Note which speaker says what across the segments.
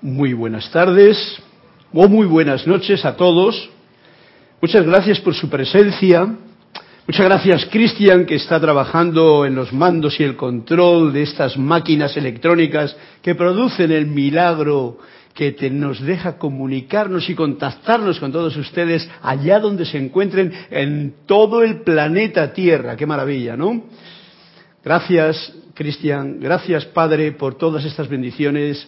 Speaker 1: Muy buenas tardes o muy buenas noches a todos. Muchas gracias por su presencia. Muchas gracias, Cristian, que está trabajando en los mandos y el control de estas máquinas electrónicas que producen el milagro que nos deja comunicarnos y contactarnos con todos ustedes allá donde se encuentren en todo el planeta Tierra. Qué maravilla, ¿no? Gracias, Cristian. Gracias, Padre, por todas estas bendiciones.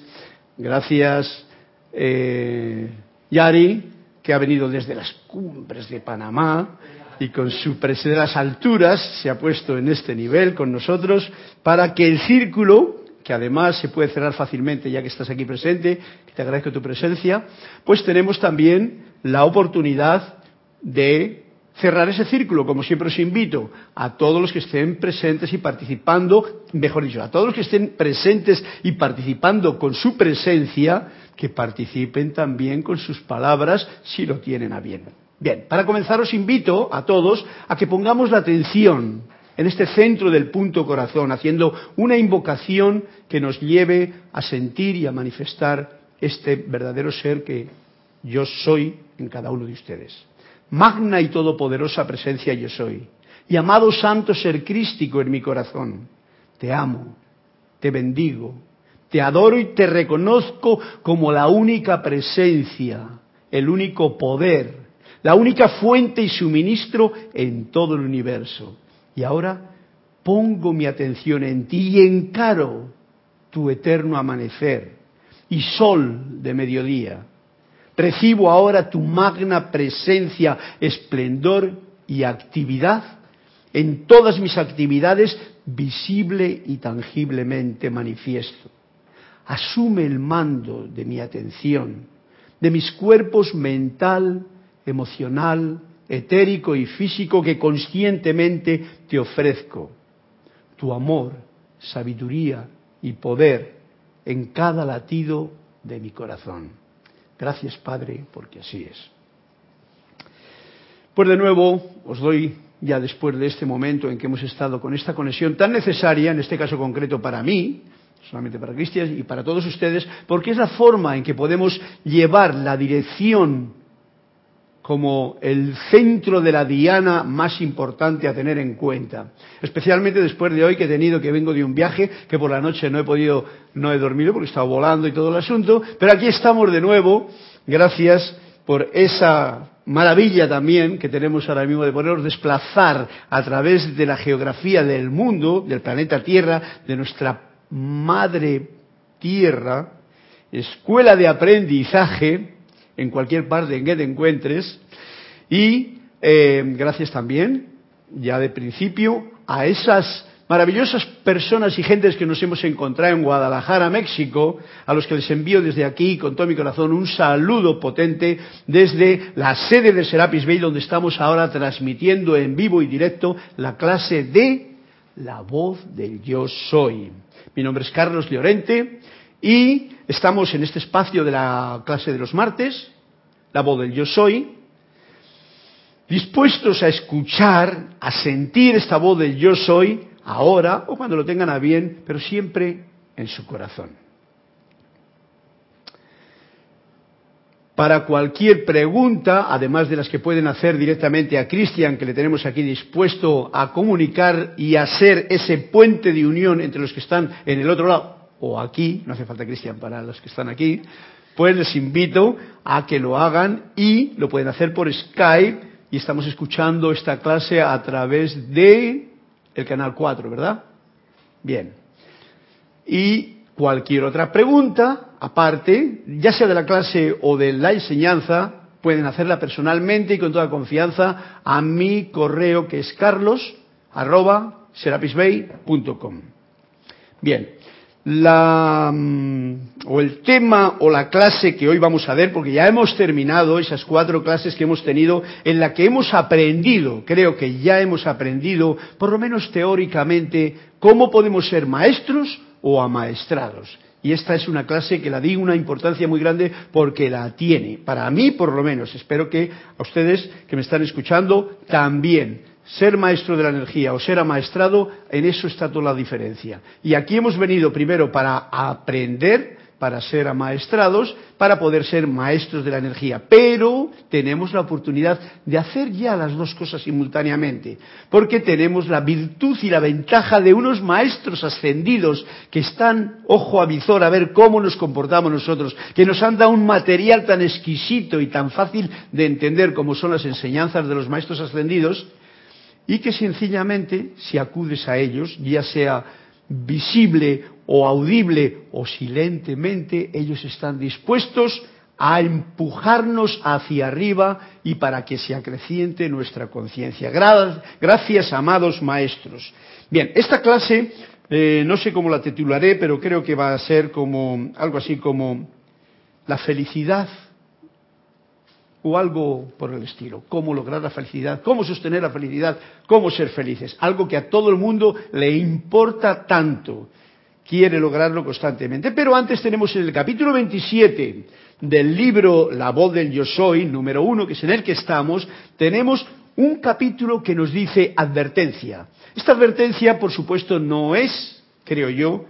Speaker 1: Gracias, eh, Yari, que ha venido desde las cumbres de Panamá y con su presencia de las alturas se ha puesto en este nivel con nosotros para que el círculo que además se puede cerrar fácilmente ya que estás aquí presente, que te agradezco tu presencia, pues tenemos también la oportunidad de cerrar ese círculo, como siempre os invito a todos los que estén presentes y participando, mejor dicho, a todos los que estén presentes y participando con su presencia, que participen también con sus palabras si lo tienen a bien. Bien, para comenzar os invito a todos a que pongamos la atención en este centro del punto corazón, haciendo una invocación que nos lleve a sentir y a manifestar este verdadero ser que yo soy en cada uno de ustedes. Magna y todopoderosa presencia yo soy. Y amado santo ser crístico en mi corazón, te amo, te bendigo, te adoro y te reconozco como la única presencia, el único poder, la única fuente y suministro en todo el universo. Y ahora pongo mi atención en ti y encaro tu eterno amanecer y sol de mediodía. Recibo ahora tu magna presencia, esplendor y actividad en todas mis actividades visible y tangiblemente manifiesto. Asume el mando de mi atención, de mis cuerpos mental, emocional, etérico y físico que conscientemente te ofrezco. Tu amor, sabiduría y poder en cada latido de mi corazón. Gracias, Padre, porque así es. Pues de nuevo os doy, ya después de este momento en que hemos estado con esta conexión tan necesaria, en este caso concreto para mí, solamente para Cristian y para todos ustedes, porque es la forma en que podemos llevar la dirección como el centro de la diana más importante a tener en cuenta. Especialmente después de hoy que he tenido que vengo de un viaje, que por la noche no he podido, no he dormido porque estaba volando y todo el asunto, pero aquí estamos de nuevo, gracias por esa maravilla también que tenemos ahora mismo de podernos desplazar a través de la geografía del mundo, del planeta Tierra, de nuestra madre Tierra, escuela de aprendizaje, en cualquier parte en que te encuentres. Y eh, gracias también, ya de principio, a esas maravillosas personas y gentes que nos hemos encontrado en Guadalajara, México, a los que les envío desde aquí con todo mi corazón un saludo potente desde la sede de Serapis Bay, donde estamos ahora transmitiendo en vivo y directo la clase de La voz del yo soy. Mi nombre es Carlos Llorente y estamos en este espacio de la clase de los martes, la voz del yo soy, dispuestos a escuchar, a sentir esta voz del yo soy, ahora o cuando lo tengan a bien, pero siempre en su corazón. Para cualquier pregunta, además de las que pueden hacer directamente a Cristian, que le tenemos aquí dispuesto a comunicar y a ser ese puente de unión entre los que están en el otro lado o aquí, no hace falta Cristian para los que están aquí, pues les invito a que lo hagan y lo pueden hacer por Skype y estamos escuchando esta clase a través de el canal 4, ¿verdad? Bien. Y cualquier otra pregunta, aparte, ya sea de la clase o de la enseñanza, pueden hacerla personalmente y con toda confianza a mi correo que es carlos Bien, la, mm, o el tema o la clase que hoy vamos a ver, porque ya hemos terminado esas cuatro clases que hemos tenido, en la que hemos aprendido, creo que ya hemos aprendido, por lo menos teóricamente, cómo podemos ser maestros o amaestrados. Y esta es una clase que la di una importancia muy grande porque la tiene. Para mí, por lo menos. Espero que a ustedes que me están escuchando también ser maestro de la energía o ser amaestrado, en eso está toda la diferencia. Y aquí hemos venido primero para aprender para ser amaestrados, para poder ser maestros de la energía. Pero tenemos la oportunidad de hacer ya las dos cosas simultáneamente, porque tenemos la virtud y la ventaja de unos maestros ascendidos que están ojo a visor a ver cómo nos comportamos nosotros, que nos han dado un material tan exquisito y tan fácil de entender como son las enseñanzas de los maestros ascendidos, y que sencillamente, si acudes a ellos, ya sea visible o audible o silentemente, ellos están dispuestos a empujarnos hacia arriba y para que se acreciente nuestra conciencia. Gracias, amados maestros. Bien, esta clase eh, no sé cómo la titularé, pero creo que va a ser como algo así como la felicidad o algo por el estilo. Cómo lograr la felicidad, cómo sostener la felicidad, cómo ser felices. Algo que a todo el mundo le importa tanto. Quiere lograrlo constantemente. Pero antes tenemos en el capítulo 27 del libro La voz del yo soy, número uno, que es en el que estamos, tenemos un capítulo que nos dice advertencia. Esta advertencia, por supuesto, no es, creo yo,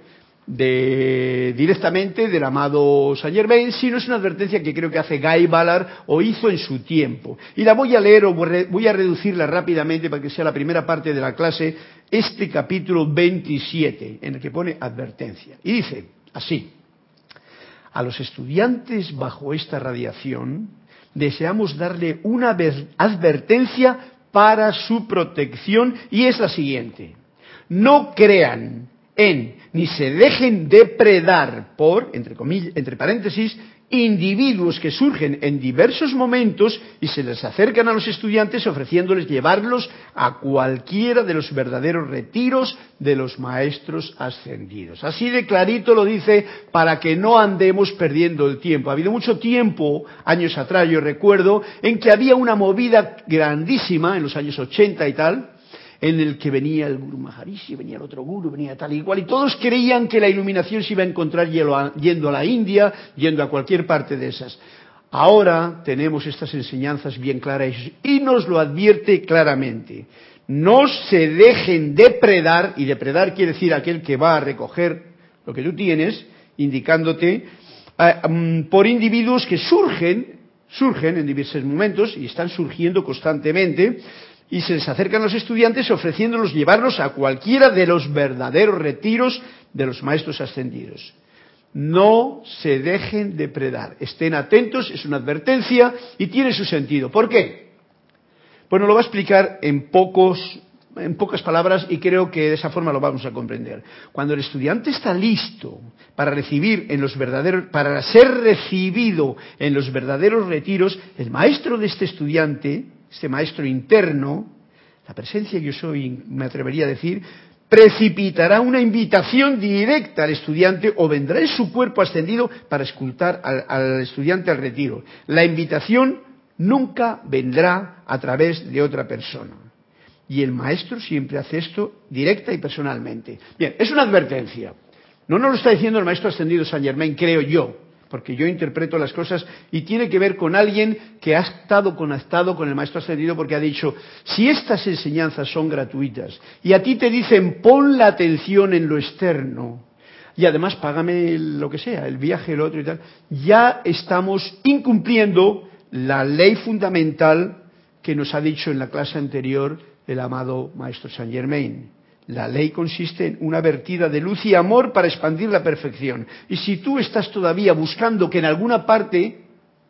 Speaker 1: de, directamente del amado Saint Germain, sino es una advertencia que creo que hace Guy Ballard o hizo en su tiempo. Y la voy a leer o voy a reducirla rápidamente para que sea la primera parte de la clase, este capítulo 27, en el que pone advertencia. Y dice así, a los estudiantes bajo esta radiación deseamos darle una advertencia para su protección y es la siguiente. No crean en ni se dejen depredar por, entre, comillas, entre paréntesis, individuos que surgen en diversos momentos y se les acercan a los estudiantes ofreciéndoles llevarlos a cualquiera de los verdaderos retiros de los maestros ascendidos. Así de clarito lo dice para que no andemos perdiendo el tiempo. Ha habido mucho tiempo, años atrás yo recuerdo, en que había una movida grandísima, en los años 80 y tal, en el que venía el Guru Maharishi, venía el otro Guru, venía tal y cual, y todos creían que la iluminación se iba a encontrar yendo a la India, yendo a cualquier parte de esas. Ahora tenemos estas enseñanzas bien claras y nos lo advierte claramente. No se dejen depredar, y depredar quiere decir aquel que va a recoger lo que tú tienes, indicándote, eh, mm, por individuos que surgen, surgen en diversos momentos y están surgiendo constantemente, y se les acercan los estudiantes ofreciéndolos llevarlos a cualquiera de los verdaderos retiros de los maestros ascendidos. No se dejen depredar, estén atentos, es una advertencia y tiene su sentido. ¿Por qué? Bueno, lo va a explicar en pocos en pocas palabras y creo que de esa forma lo vamos a comprender. Cuando el estudiante está listo para recibir en los verdaderos para ser recibido en los verdaderos retiros, el maestro de este estudiante este maestro interno, la presencia que yo soy, me atrevería a decir, precipitará una invitación directa al estudiante o vendrá en su cuerpo ascendido para escultar al, estudiante al retiro. La invitación nunca vendrá a través de otra persona. Y el maestro siempre hace esto directa y personalmente. Bien, es una advertencia. No nos lo está diciendo el maestro ascendido San Germain, creo yo porque yo interpreto las cosas y tiene que ver con alguien que ha estado conectado con el Maestro Ascendido porque ha dicho, si estas enseñanzas son gratuitas y a ti te dicen pon la atención en lo externo y además págame lo que sea, el viaje, el otro y tal, ya estamos incumpliendo la ley fundamental que nos ha dicho en la clase anterior el amado Maestro Saint Germain la ley consiste en una vertida de luz y amor para expandir la perfección. Y si tú estás todavía buscando que en alguna parte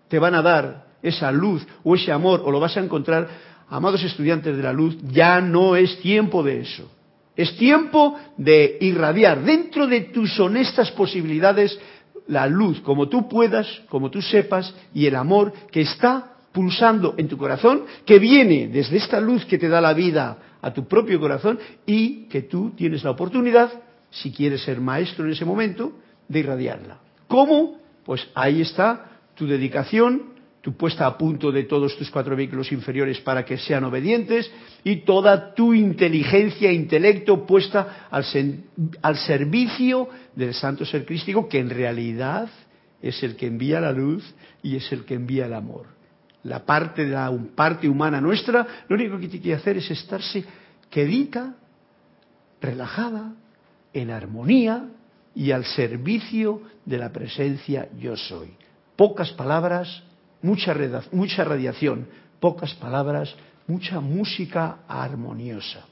Speaker 1: te van a dar esa luz o ese amor o lo vas a encontrar, amados estudiantes de la luz, ya no es tiempo de eso. Es tiempo de irradiar dentro de tus honestas posibilidades la luz, como tú puedas, como tú sepas, y el amor que está pulsando en tu corazón, que viene desde esta luz que te da la vida a tu propio corazón y que tú tienes la oportunidad, si quieres ser maestro en ese momento, de irradiarla. ¿Cómo? Pues ahí está tu dedicación, tu puesta a punto de todos tus cuatro vehículos inferiores para que sean obedientes y toda tu inteligencia e intelecto puesta al, servicio del santo ser crístico que en realidad es el que envía la luz y es el que envía el amor la parte, de la parte humana nuestra, lo único que tiene que hacer es estarse quedita, relajada, en armonía, y al servicio de la presencia yo soy. Pocas palabras, mucha, mucha radiación, pocas palabras, mucha música armoniosa.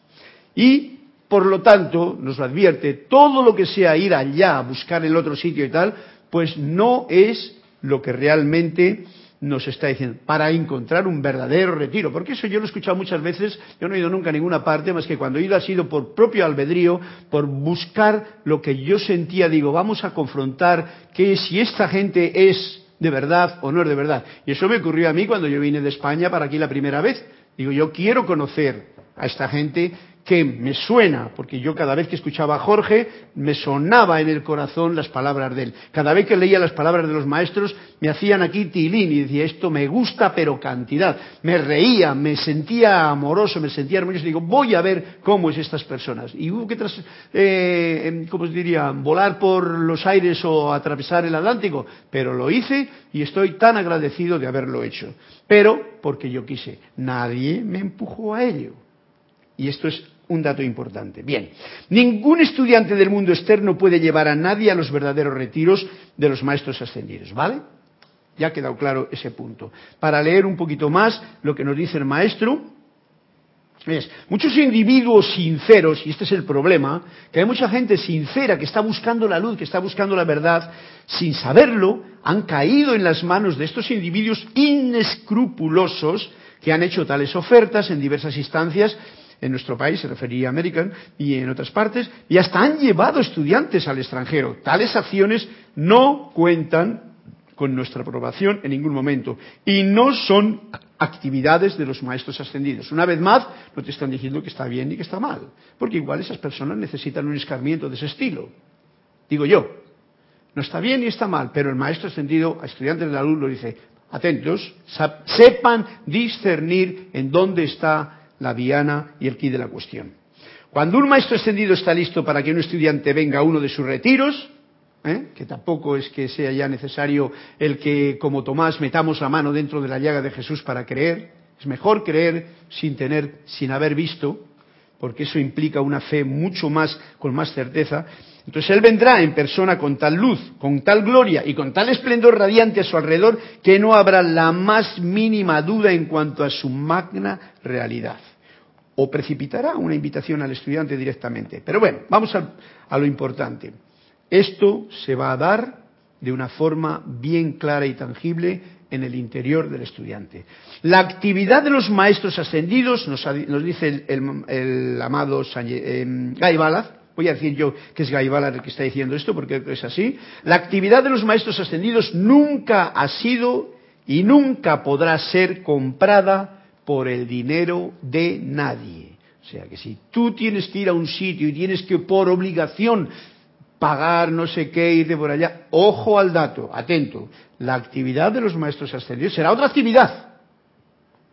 Speaker 1: Y, por lo tanto, nos lo advierte, todo lo que sea ir allá, buscar el otro sitio y tal, pues no es lo que realmente nos está diciendo, para encontrar un verdadero retiro. Porque eso yo lo he escuchado muchas veces, yo no he ido nunca a ninguna parte, más que cuando he ido ha sido por propio albedrío, por buscar lo que yo sentía, digo, vamos a confrontar que si esta gente es de verdad o no es de verdad. Y eso me ocurrió a mí cuando yo vine de España para aquí la primera vez. Digo, yo quiero conocer a esta gente que me suena, porque yo cada vez que escuchaba a Jorge me sonaba en el corazón las palabras de él. Cada vez que leía las palabras de los maestros me hacían aquí tilín y decía, esto me gusta pero cantidad. Me reía, me sentía amoroso, me sentía armonioso. Digo, voy a ver cómo es estas personas. Y hubo que, tras, eh, ¿cómo se diría?, volar por los aires o atravesar el Atlántico. Pero lo hice y estoy tan agradecido de haberlo hecho. Pero porque yo quise. Nadie me empujó a ello. Y esto es un dato importante. Bien, ningún estudiante del mundo externo puede llevar a nadie a los verdaderos retiros de los maestros ascendidos, ¿vale? Ya ha quedado claro ese punto. Para leer un poquito más lo que nos dice el maestro, es, muchos individuos sinceros, y este es el problema, que hay mucha gente sincera que está buscando la luz, que está buscando la verdad, sin saberlo, han caído en las manos de estos individuos inescrupulosos que han hecho tales ofertas en diversas instancias en nuestro país, se refería a American, y en otras partes, y hasta han llevado estudiantes al extranjero. Tales acciones no cuentan con nuestra aprobación en ningún momento y no son actividades de los maestros ascendidos. Una vez más, no te están diciendo que está bien ni que está mal, porque igual esas personas necesitan un escarmiento de ese estilo. Digo yo, no está bien ni está mal, pero el maestro ascendido a estudiantes de la luz lo dice, atentos, sepan discernir en dónde está la diana y el quid de la cuestión. Cuando un maestro ascendido está listo para que un estudiante venga a uno de sus retiros, ¿eh? que tampoco es que sea ya necesario el que, como Tomás, metamos la mano dentro de la llaga de Jesús para creer, es mejor creer sin tener, sin haber visto, porque eso implica una fe mucho más, con más certeza. Entonces Él vendrá en persona con tal luz, con tal gloria y con tal esplendor radiante a su alrededor que no habrá la más mínima duda en cuanto a su magna realidad o precipitará una invitación al estudiante directamente. Pero bueno, vamos a, lo importante. Esto se va a dar de una forma bien clara y tangible en el interior del estudiante. La actividad de los maestros ascendidos, nos, dice el, amado eh, Guy Ballard, voy a decir yo que es Guy Ballard el que está diciendo esto porque es así, la actividad de los maestros ascendidos nunca ha sido y nunca podrá ser comprada por el dinero de nadie. O sea que si tú tienes que ir a un sitio y tienes que por obligación pagar no sé qué, ir de por allá, ojo al dato, atento, la actividad de los maestros ascendidos será otra actividad.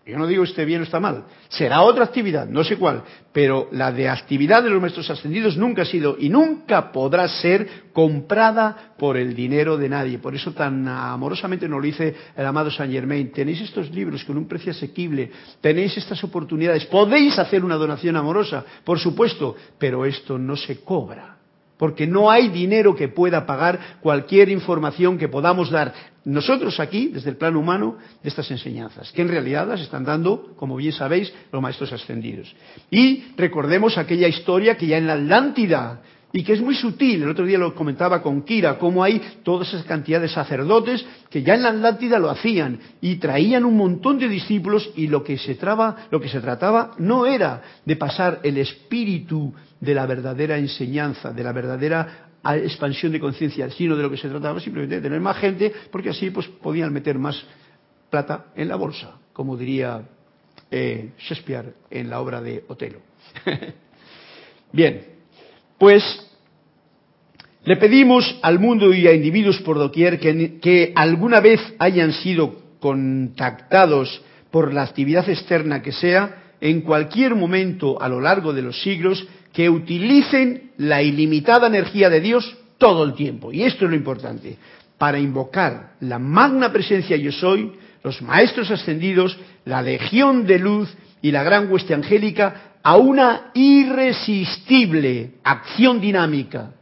Speaker 1: Yo no digo esté bien o está mal. Será otra actividad, no sé cuál. Pero la de actividad de los maestros ascendidos nunca ha sido y nunca podrá ser comprada por el dinero de nadie. Por eso tan amorosamente nos lo dice el amado Saint Germain. Tenéis estos libros con un precio asequible, tenéis estas oportunidades, podéis hacer una donación amorosa, por supuesto, pero esto no se cobra porque no hay dinero que pueda pagar cualquier información que podamos dar nosotros aquí, desde el plano humano, de estas enseñanzas, que en realidad las están dando, como bien sabéis, los maestros ascendidos. Y recordemos aquella historia que ya en la Atlántida, y que es muy sutil, el otro día lo comentaba con Kira, cómo hay toda esa cantidad de sacerdotes que ya en la Atlántida lo hacían y traían un montón de discípulos y lo que se, lo que se trataba no era de pasar el espíritu de la verdadera enseñanza, de la verdadera expansión de conciencia, sino de lo que se trataba simplemente de tener más gente, porque así pues podían meter más plata en la bolsa, como diría eh, Shakespeare en la obra de Otelo. Bien, pues le pedimos al mundo y a individuos por doquier que, que alguna vez hayan sido contactados por la actividad externa que sea, en cualquier momento a lo largo de los siglos, que utilicen la ilimitada energía de Dios todo el tiempo. Y esto es lo importante, para invocar la magna presencia yo soy, los maestros ascendidos, la legión de luz y la gran hueste angélica a una irresistible acción dinámica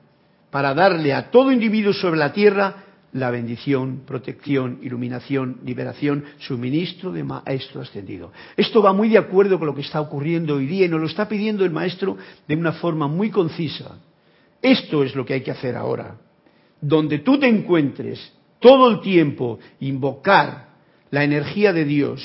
Speaker 1: para darle a todo individuo sobre la tierra la bendición, protección, iluminación, liberación, suministro de maestro ascendido. Esto va muy de acuerdo con lo que está ocurriendo hoy día y nos lo está pidiendo el maestro de una forma muy concisa. Esto es lo que hay que hacer ahora. Donde tú te encuentres todo el tiempo, invocar la energía de Dios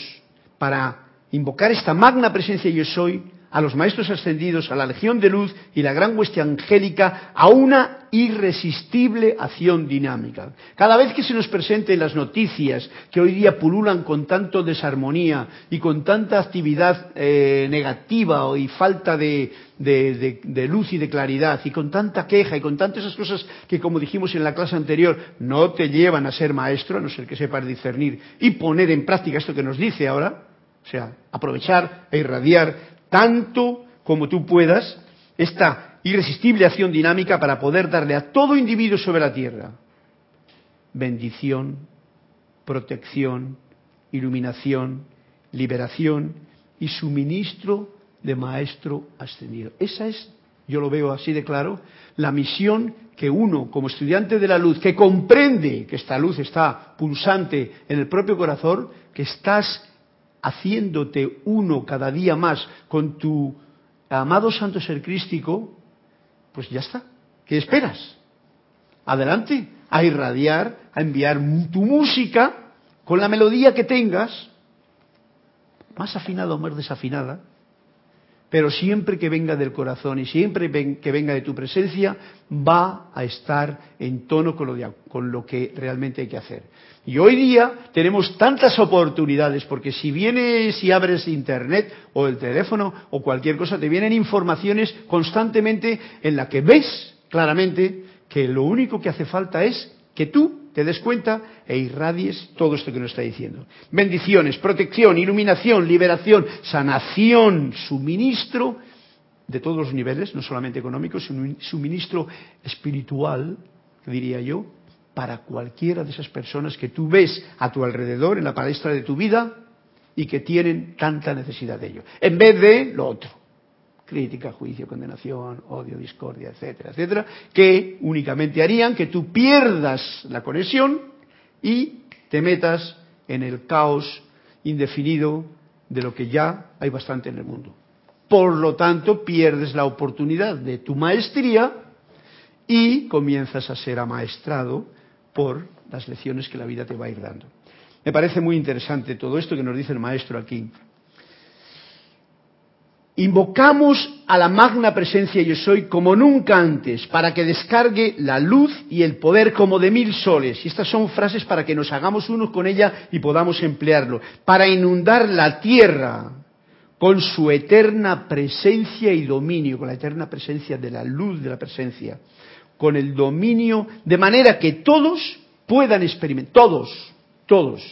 Speaker 1: para invocar esta magna presencia yo soy, a los maestros ascendidos, a la legión de luz y la gran hueste angélica a una irresistible acción dinámica. Cada vez que se nos presenten las noticias que hoy día pululan con tanto desarmonía y con tanta actividad eh, negativa y falta de, de, luz y de claridad y con tanta queja y con tantas esas cosas que como dijimos en la clase anterior no te llevan a ser maestro, a no ser que sepas discernir y poner en práctica esto que nos dice ahora, o sea, aprovechar e irradiar tanto como tú puedas esta irresistible acción dinámica para poder darle a todo individuo sobre la tierra bendición, protección, iluminación, liberación y suministro de maestro ascendido. Esa es, yo lo veo así de claro, la misión que uno, como estudiante de la luz, que comprende que esta luz está pulsante en el propio corazón, que estás haciéndote uno cada día más con tu amado santo ser crístico, pues ya está. ¿Qué esperas? Adelante, a irradiar, a enviar tu música con la melodía que tengas, más afinada o más desafinada, pero siempre que venga del corazón y siempre que venga de tu presencia, va a estar en tono con lo, con lo, que realmente hay que hacer. Y hoy día tenemos tantas oportunidades, porque si vienes y abres internet o el teléfono o cualquier cosa, te vienen informaciones constantemente en la que ves claramente que lo único que hace falta es que tú te des cuenta e irradies todo esto que nos está diciendo. Bendiciones, protección, iluminación, liberación, sanación, suministro de todos los niveles, no solamente económico, sino suministro espiritual, diría yo, para cualquiera de esas personas que tú ves a tu alrededor en la palestra de tu vida y que tienen tanta necesidad de ello, en vez de lo otro crítica, juicio, condenación, odio, discordia, etcétera, etcétera, que únicamente harían que tú pierdas la conexión y te metas en el caos indefinido de lo que ya hay bastante en el mundo. Por lo tanto, pierdes la oportunidad de tu maestría y comienzas a ser amaestrado por las lecciones que la vida te va a ir dando. Me parece muy interesante todo esto que nos dice el maestro aquí. Invocamos a la magna presencia yo soy como nunca antes para que descargue la luz y el poder como de mil soles. Y estas son frases para que nos hagamos unos con ella y podamos emplearlo. Para inundar la tierra con su eterna presencia y dominio, con la eterna presencia de la luz de la presencia, con el dominio, de manera que todos puedan experimentar, todos, todos,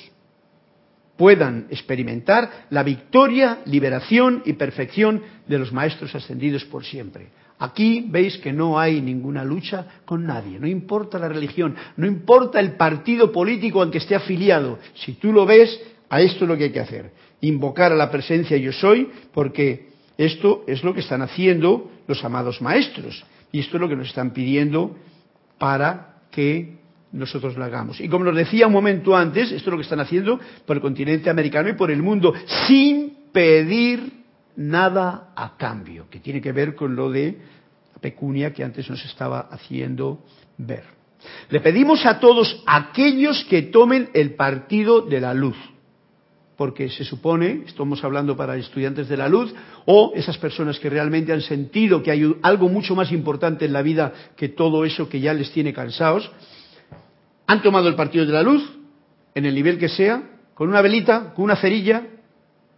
Speaker 1: puedan experimentar la victoria, liberación y perfección de los maestros ascendidos por siempre. Aquí veis que no hay ninguna lucha con nadie, no importa la religión, no importa el partido político al que esté afiliado. Si tú lo ves, a esto es lo que hay que hacer. Invocar a la presencia yo soy, porque esto es lo que están haciendo los amados maestros. Y esto es lo que nos están pidiendo para que nosotros la hagamos. Y como nos decía un momento antes, esto es lo que están haciendo por el continente americano y por el mundo, sin pedir nada a cambio, que tiene que ver con lo de pecunia que antes nos estaba haciendo ver. Le pedimos a todos aquellos que tomen el partido de la luz, porque se supone, estamos hablando para estudiantes de la luz, o esas personas que realmente han sentido que hay algo mucho más importante en la vida que todo eso que ya les tiene cansados, han tomado el partido de la luz, en el nivel que sea, con una velita, con una cerilla,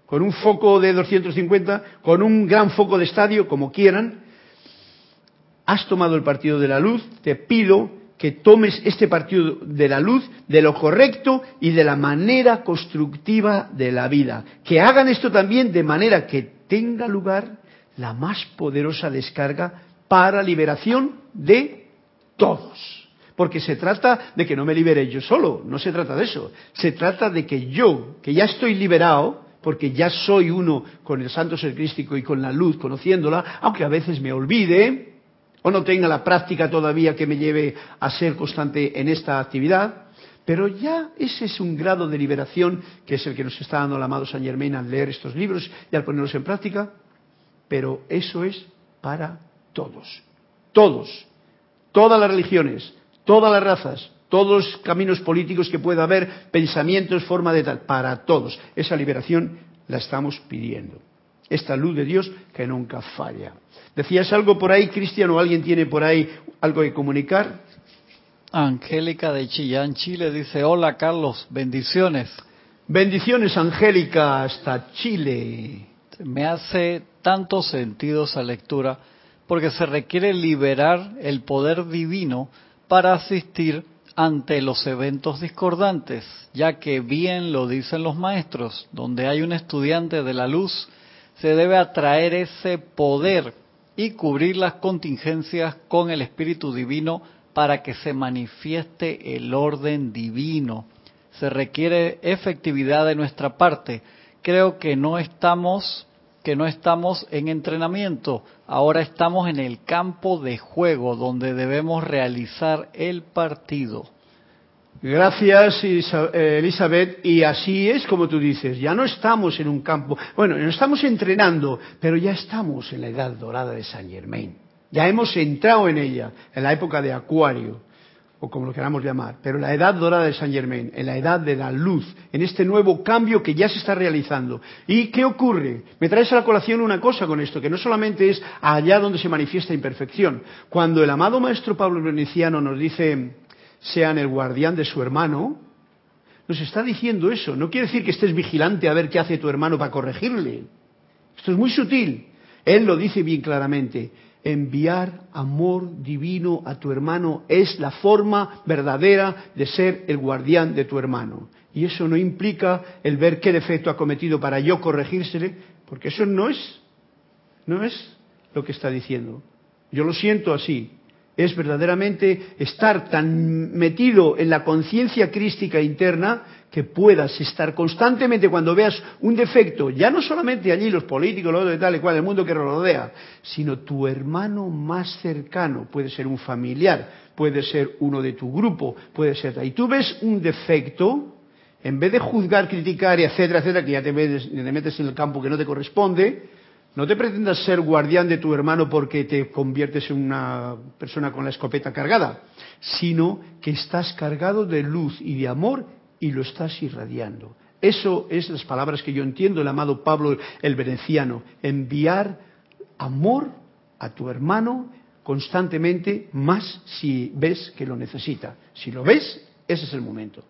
Speaker 1: con un foco de 250, con un gran foco de estadio, como quieran. Has tomado el partido de la luz, te pido que tomes este partido de la luz de lo correcto y de la manera constructiva de la vida. Que hagan esto también de manera que tenga lugar la más poderosa descarga para liberación de todos. Porque se trata de que no me libere yo solo, no se trata de eso. Se trata de que yo, que ya estoy liberado, porque ya soy uno con el santo ser crístico y con la luz, conociéndola, aunque a veces me olvide, no tenga la práctica todavía que me lleve a ser constante en esta actividad, pero ya ese es un grado de liberación que es el que nos está dando el amado San Germain al leer estos libros y al ponerlos en práctica, pero eso es para todos, todos, todas las religiones, todas las razas, todos los caminos políticos que pueda haber, pensamientos, forma de tal, para todos. Esa liberación la estamos pidiendo. Esta luz de Dios que nunca falla. ¿Decías algo por ahí, Cristian, o alguien tiene por ahí algo que comunicar?
Speaker 2: Angélica de Chillán, Chile, dice, hola Carlos, bendiciones.
Speaker 1: Bendiciones, Angélica, hasta Chile.
Speaker 2: Me hace tanto sentido esa lectura porque se requiere liberar el poder divino para asistir ante los eventos discordantes, ya que bien lo dicen los maestros, donde hay un estudiante de la luz, se debe atraer ese poder y cubrir las contingencias con el Espíritu Divino para que se manifieste el orden divino. Se requiere efectividad de nuestra parte. Creo que no estamos que no estamos en entrenamiento, ahora estamos en el campo de juego donde debemos realizar el partido.
Speaker 1: Gracias, eh, Elizabeth. Y así es como tú dices, ya no estamos en un campo, bueno, no estamos entrenando, pero ya estamos en la edad dorada de San Germain. Ya hemos entrado en ella, en la época de Acuario o como lo queramos llamar, pero la edad dorada de Saint Germain, en la edad de la luz, en este nuevo cambio que ya se está realizando. ¿Y qué ocurre? Me traes a la colación una cosa con esto, que no solamente es allá donde se manifiesta imperfección. Cuando el amado maestro Pablo Veneciano nos dice, sean el guardián de su hermano, nos está diciendo eso. No quiere decir que estés vigilante a ver qué hace tu hermano para corregirle. Esto es muy sutil. Él lo dice bien claramente enviar amor divino a tu hermano es la forma verdadera de ser el guardián de tu hermano. Y eso no implica el ver qué defecto ha cometido para yo corregírsele, porque eso no es, no es lo que está diciendo. Yo lo siento así es verdaderamente estar tan metido en la conciencia crística interna que puedas estar constantemente cuando veas un defecto, ya no solamente allí los políticos, los de tal y cual, el mundo que rodea, sino tu hermano más cercano, puede ser un familiar, puede ser uno de tu grupo, puede ser, y tú ves un defecto, en vez de juzgar, criticar, etcétera, etcétera, que ya te, te metes en el campo que no te corresponde, no te pretendas ser guardián de tu hermano porque te conviertes en una persona con la escopeta cargada, sino que estás cargado de luz y de amor y lo estás irradiando. Eso es las palabras que yo entiendo, el amado Pablo el veneciano, enviar amor a tu hermano constantemente, más si ves que lo necesita. Si lo ves, ese es el momento.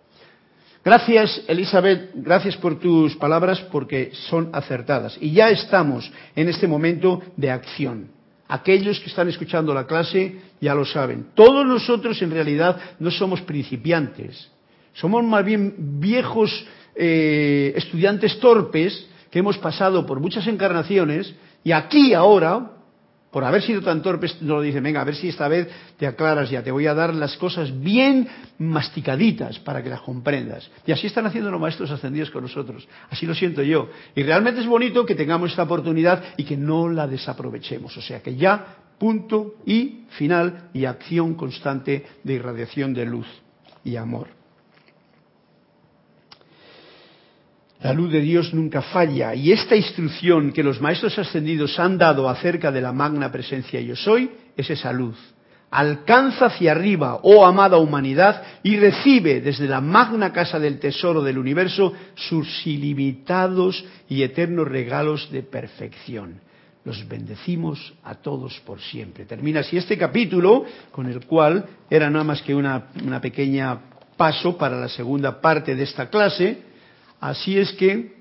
Speaker 1: Gracias, Elizabeth, gracias por tus palabras porque son acertadas. Y ya estamos en este momento de acción. Aquellos que están escuchando la clase ya lo saben. Todos nosotros en realidad no somos principiantes. Somos más bien viejos eh, estudiantes torpes que hemos pasado por muchas encarnaciones y aquí ahora por haber sido tan torpes, nos lo dicen, venga, a ver si esta vez te aclaras ya, te voy a dar las cosas bien masticaditas para que las comprendas. Y así están haciendo los maestros ascendidos con nosotros, así lo siento yo. Y realmente es bonito que tengamos esta oportunidad y que no la desaprovechemos. O sea que ya, punto y final y acción constante de irradiación de luz y amor. La luz de Dios nunca falla y esta instrucción que los maestros ascendidos han dado acerca de la magna presencia yo soy es esa luz. Alcanza hacia arriba, oh amada humanidad, y recibe desde la magna casa del tesoro del universo sus ilimitados y eternos regalos de perfección. Los bendecimos a todos por siempre. Termina así este capítulo, con el cual era nada más que una, una pequeña paso para la segunda parte de esta clase, Así es que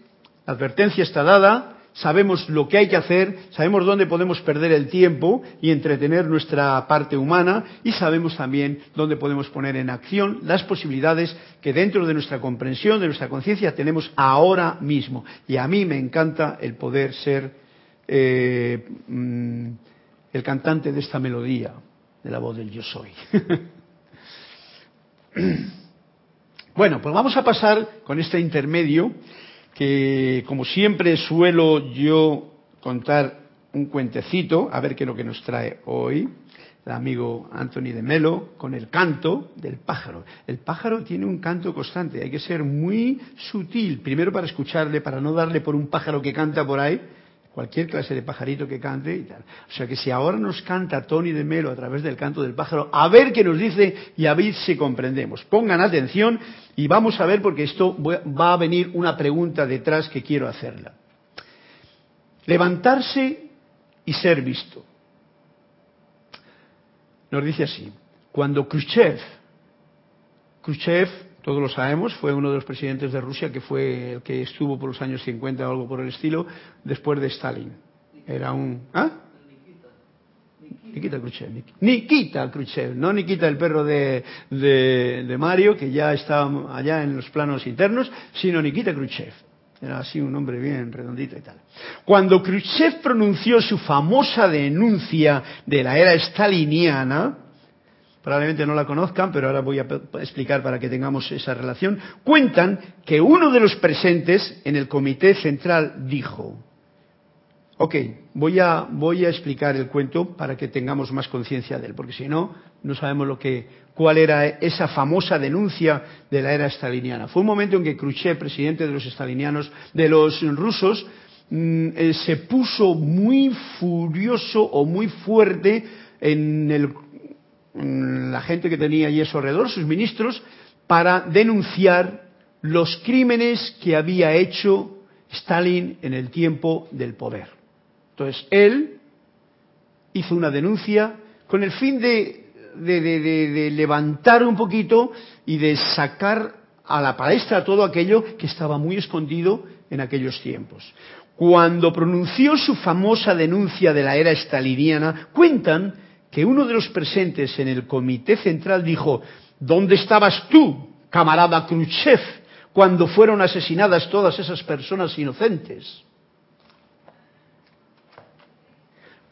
Speaker 1: la advertencia está dada, sabemos lo que hay que hacer, sabemos dónde podemos perder el tiempo y entretener nuestra parte humana y sabemos también dónde podemos poner en acción las posibilidades que dentro de nuestra comprensión, de nuestra conciencia tenemos ahora mismo. Y a mí me encanta el poder ser eh, mm, el cantante de esta melodía, de la voz del yo soy. Bueno, pues vamos a pasar con este intermedio, que como siempre suelo yo contar un cuentecito, a ver qué es lo que nos trae hoy el amigo Anthony de Melo con el canto del pájaro. El pájaro tiene un canto constante, hay que ser muy sutil, primero para escucharle, para no darle por un pájaro que canta por ahí, cualquier clase de pajarito que cante y tal. O sea que si ahora nos canta Tony de Melo a través del canto del pájaro, a ver qué nos dice y a ver si comprendemos. Pongan atención y vamos a ver porque esto va a venir una pregunta detrás que quiero hacerla. Levantarse y ser visto. Nos dice así, cuando Khrushchev, Khrushchev todos lo sabemos, fue uno de los presidentes de Rusia que fue el que estuvo por los años 50 o algo por el estilo, después de Stalin. Era un... ¿Ah? Nikita Khrushchev. Nikita Khrushchev, no Nikita el perro de, de, Mario, que ya está allá en los planos internos, sino Nikita Khrushchev. Era así un hombre bien redondito y tal. Cuando Khrushchev pronunció su famosa denuncia de la era staliniana, probablemente no la conozcan, pero ahora voy a explicar para que tengamos esa relación, cuentan que uno de los presentes en el comité central dijo, ok, voy a, explicar el cuento para que tengamos más conciencia de él, porque si no, no sabemos lo que, cuál era esa famosa denuncia de la era staliniana. Fue un momento en que Khrushchev, presidente de los stalinianos, de los rusos, mm, eh, se puso muy furioso o muy fuerte en el la gente que tenía allí a su alrededor, sus ministros, para denunciar los crímenes que había hecho Stalin en el tiempo del poder. Entonces, él hizo una denuncia con el fin de, de, levantar un poquito y de sacar a la palestra todo aquello que estaba muy escondido en aquellos tiempos. Cuando pronunció su famosa denuncia de la era staliniana, cuentan que uno de los presentes en el comité central dijo, ¿dónde estabas tú, camarada Khrushchev, cuando fueron asesinadas todas esas personas inocentes?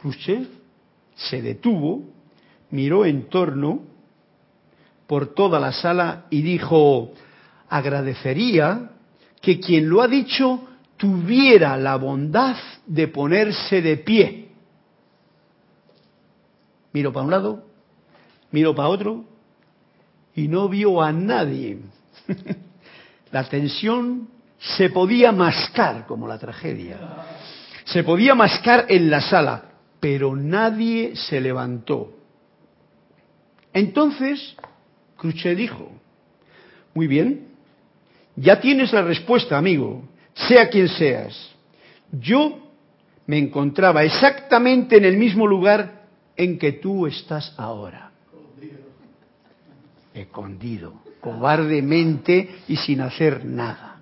Speaker 1: Khrushchev se detuvo, miró en torno por toda la sala y dijo, agradecería que quien lo ha dicho tuviera la bondad de ponerse de pie Miro para un lado, miro para otro y no vio a nadie. la tensión se podía mascar como la tragedia. Se podía mascar en la sala, pero nadie se levantó. Entonces, Cruche dijo, muy bien, ya tienes la respuesta, amigo, sea quien seas. Yo me encontraba exactamente en el mismo lugar en que tú estás ahora. Escondido, cobardemente y sin hacer nada.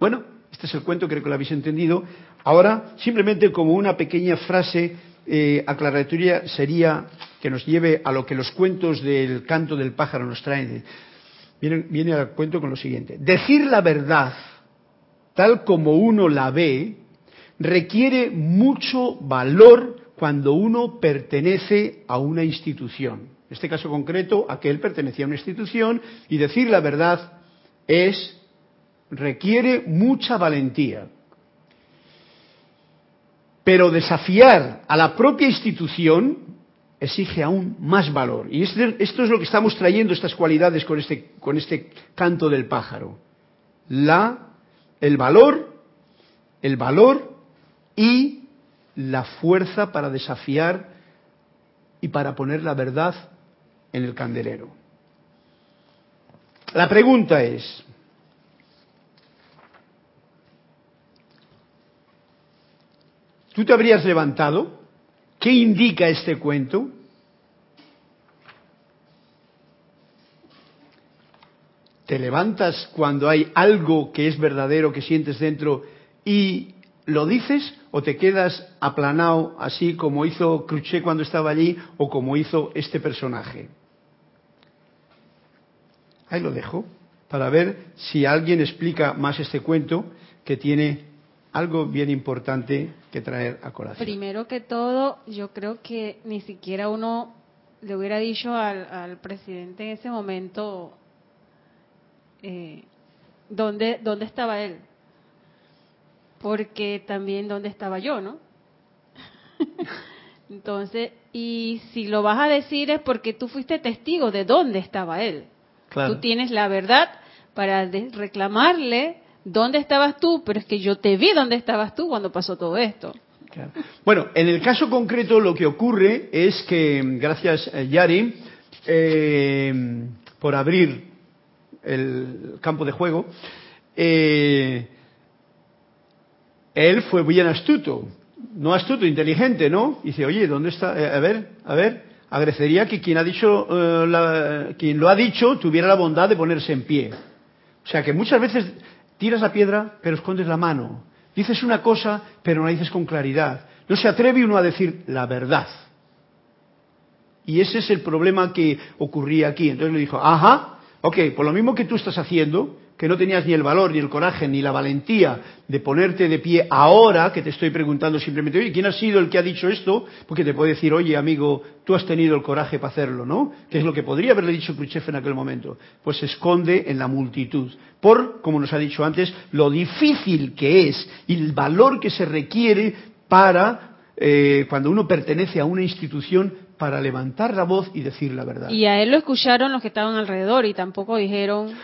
Speaker 1: Bueno, este es el cuento, creo que lo habéis entendido. Ahora, simplemente como una pequeña frase eh, aclaratoria sería que nos lleve a lo que los cuentos del canto del pájaro nos traen. Viene, viene al cuento con lo siguiente. Decir la verdad, tal como uno la ve, requiere mucho valor cuando uno pertenece a una institución. En este caso concreto, aquel pertenecía a una institución y decir la verdad es requiere mucha valentía. Pero desafiar a la propia institución exige aún más valor. Y esto es lo que estamos trayendo, estas cualidades con este, con este canto del pájaro. La, el valor, el valor y la fuerza para desafiar y para poner la verdad en el candelero. La pregunta es, ¿tú te habrías levantado? ¿Qué indica este cuento? ¿Te levantas cuando hay algo que es verdadero que sientes dentro y lo dices o te quedas aplanado así como hizo Cruché cuando estaba allí o como hizo este personaje. Ahí lo dejo para ver si alguien explica más este cuento que tiene algo bien importante que traer a colación.
Speaker 3: Primero que todo, yo creo que ni siquiera uno le hubiera dicho al, presidente en ese momento eh, dónde, dónde estaba él porque también dónde estaba yo, ¿no? Entonces, y si lo vas a decir es porque tú fuiste testigo de dónde estaba él.
Speaker 1: Claro.
Speaker 3: Tú tienes la verdad para reclamarle dónde estabas tú, pero es que yo te vi dónde estabas tú cuando pasó todo esto.
Speaker 1: Claro. Bueno, en el caso concreto lo que ocurre es que, gracias eh, Yari, eh, por abrir el campo de juego, eh, él fue bien astuto, no astuto, inteligente, ¿no? Dice, oye, ¿dónde está? Eh, a ver, a ver, agradecería que quien ha dicho, eh, quien lo ha dicho tuviera la bondad de ponerse en pie. O sea que muchas veces tiras la piedra, pero escondes la mano. Dices una cosa, pero no la dices con claridad. No se atreve uno a decir la verdad. Y ese es el problema que ocurría aquí. Entonces le dijo, ajá, ok, por lo mismo que tú estás haciendo, que no tenías ni el valor, ni el coraje, ni la valentía de ponerte de pie ahora, que te estoy preguntando simplemente, oye, ¿quién ha sido el que ha dicho esto? Porque te puede decir, oye, amigo, tú has tenido el coraje para hacerlo, ¿no? Que es lo que podría haberle dicho Khrushchev en aquel momento. Pues se esconde en la multitud. Por, como nos ha dicho antes, lo difícil que es y el valor que se requiere para, eh, cuando uno pertenece a una institución, para levantar la voz y decir la verdad.
Speaker 3: Y a él lo escucharon los que estaban alrededor y tampoco dijeron,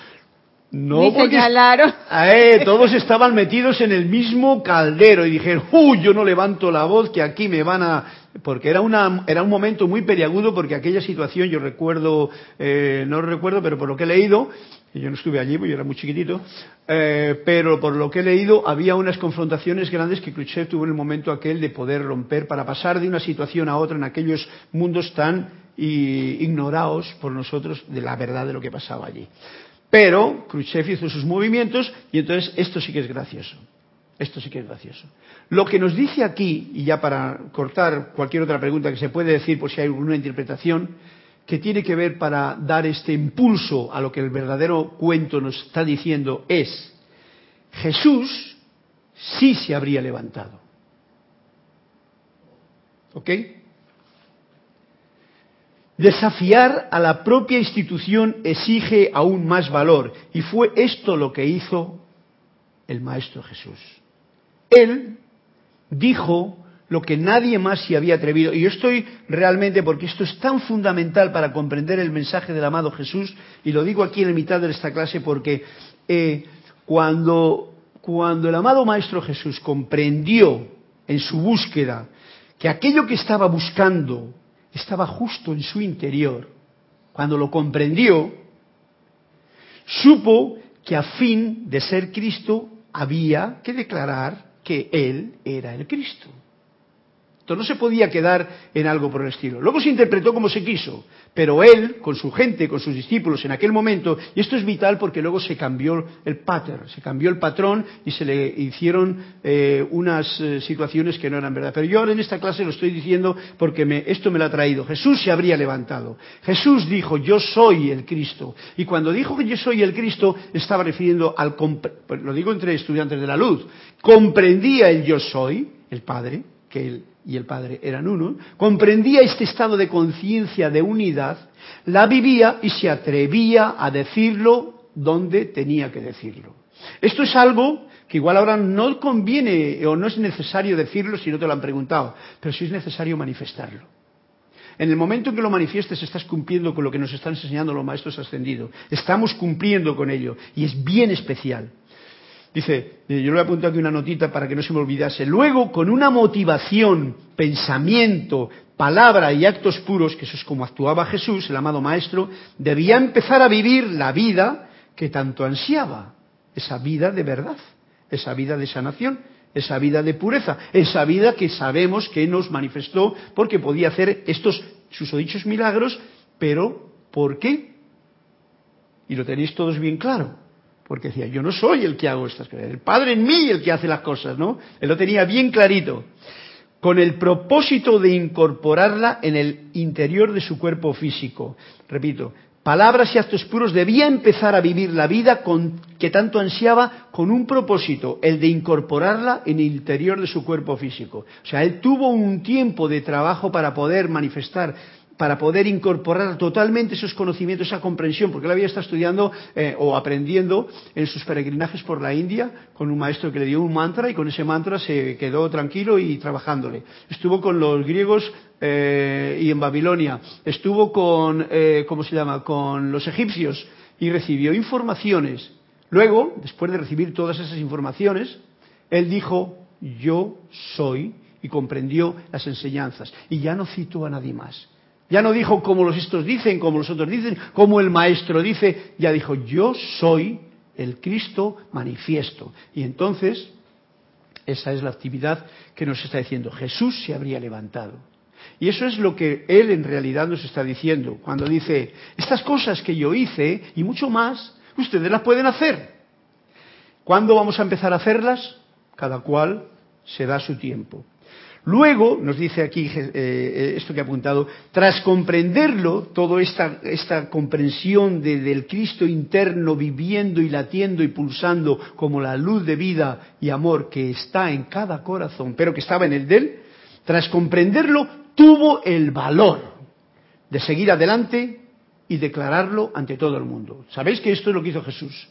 Speaker 1: No, porque
Speaker 3: señalaron.
Speaker 1: eh, todos estaban metidos en el mismo caldero y dijeron, uy, yo no levanto la voz que aquí me van a... Porque era, una, era un momento muy peliagudo porque aquella situación, yo recuerdo, eh, no recuerdo, pero por lo que he leído, yo no estuve allí porque yo era muy chiquitito, eh, pero por lo que he leído había unas confrontaciones grandes que Khrushchev tuvo en el momento aquel de poder romper para pasar de una situación a otra en aquellos mundos tan y, ignorados por nosotros de la verdad de lo que pasaba allí. Pero Khrushchev hizo sus movimientos y entonces esto sí que es gracioso. Esto sí que es gracioso. Lo que nos dice aquí, y ya para cortar cualquier otra pregunta que se puede decir por si hay alguna interpretación, que tiene que ver para dar este impulso a lo que el verdadero cuento nos está diciendo es, Jesús sí se habría levantado. ¿Ok? Desafiar a la propia institución exige aún más valor y fue esto lo que hizo el Maestro Jesús. Él dijo lo que nadie más se había atrevido. Y yo estoy realmente, porque esto es tan fundamental para comprender el mensaje del amado Jesús, y lo digo aquí en la mitad de esta clase porque eh, cuando, cuando el amado Maestro Jesús comprendió en su búsqueda que aquello que estaba buscando estaba justo en su interior, cuando lo comprendió, supo que a fin de ser Cristo había que declarar que Él era el Cristo. Esto no se podía quedar en algo por el estilo. Luego se interpretó como se quiso, pero él, con su gente, con sus discípulos en aquel momento, y esto es vital porque luego se cambió el pattern, se cambió el patrón y se le hicieron eh, unas eh, situaciones que no eran verdad. Pero yo ahora en esta clase lo estoy diciendo porque me, esto me lo ha traído. Jesús se habría levantado. Jesús dijo, yo soy el Cristo. Y cuando dijo que yo soy el Cristo, estaba refiriendo al, lo digo entre estudiantes de la luz, comprendía el yo soy, el Padre, que él y el Padre eran uno, comprendía este estado de conciencia de unidad, la vivía y se atrevía a decirlo donde tenía que decirlo. Esto es algo que igual ahora no conviene o no es necesario decirlo si no te lo han preguntado, pero sí es necesario manifestarlo. En el momento en que lo manifiestes estás cumpliendo con lo que nos están enseñando los maestros ascendidos. Estamos cumpliendo con ello y es bien especial. Dice, yo le he apuntado aquí una notita para que no se me olvidase. Luego, con una motivación, pensamiento, palabra y actos puros, que eso es como actuaba Jesús, el amado Maestro, debía empezar a vivir la vida que tanto ansiaba, esa vida de verdad, esa vida de sanación, esa vida de pureza, esa vida que sabemos que nos manifestó porque podía hacer estos susodichos milagros, pero ¿por qué? Y lo tenéis todos bien claro porque decía, yo no soy el que hago estas cosas, el Padre en mí el que hace las cosas, ¿no? Él lo tenía bien clarito, con el propósito de incorporarla en el interior de su cuerpo físico. Repito, palabras y actos puros debía empezar a vivir la vida que tanto ansiaba con un propósito, el de incorporarla en el interior de su cuerpo físico. O sea, él tuvo un tiempo de trabajo para poder manifestar para poder incorporar totalmente esos conocimientos, esa comprensión, porque él había estado estudiando eh, o aprendiendo en sus peregrinajes por la India con un maestro que le dio un mantra y con ese mantra se quedó tranquilo y trabajándole. Estuvo con los griegos eh, y en Babilonia, estuvo con, eh, ¿cómo se llama?, con los egipcios y recibió informaciones. Luego, después de recibir todas esas informaciones, él dijo, yo soy, y comprendió las enseñanzas. Y ya no citó a nadie más. Ya no dijo como los estos dicen, como los otros dicen, como el maestro dice, ya dijo, yo soy el Cristo manifiesto. Y entonces, esa es la actividad que nos está diciendo. Jesús se habría levantado. Y eso es lo que Él en realidad nos está diciendo, cuando dice, estas cosas que yo hice y mucho más, ustedes las pueden hacer. ¿Cuándo vamos a empezar a hacerlas? Cada cual se da su tiempo. Luego, nos dice aquí eh, eh, esto que ha apuntado, tras comprenderlo, toda esta, esta comprensión del Cristo interno viviendo y latiendo y pulsando como la luz de vida y amor que está en cada corazón, pero que estaba en el de él, tras comprenderlo, tuvo el valor de seguir adelante y declararlo ante todo el mundo. ¿Sabéis que esto es lo que hizo Jesús?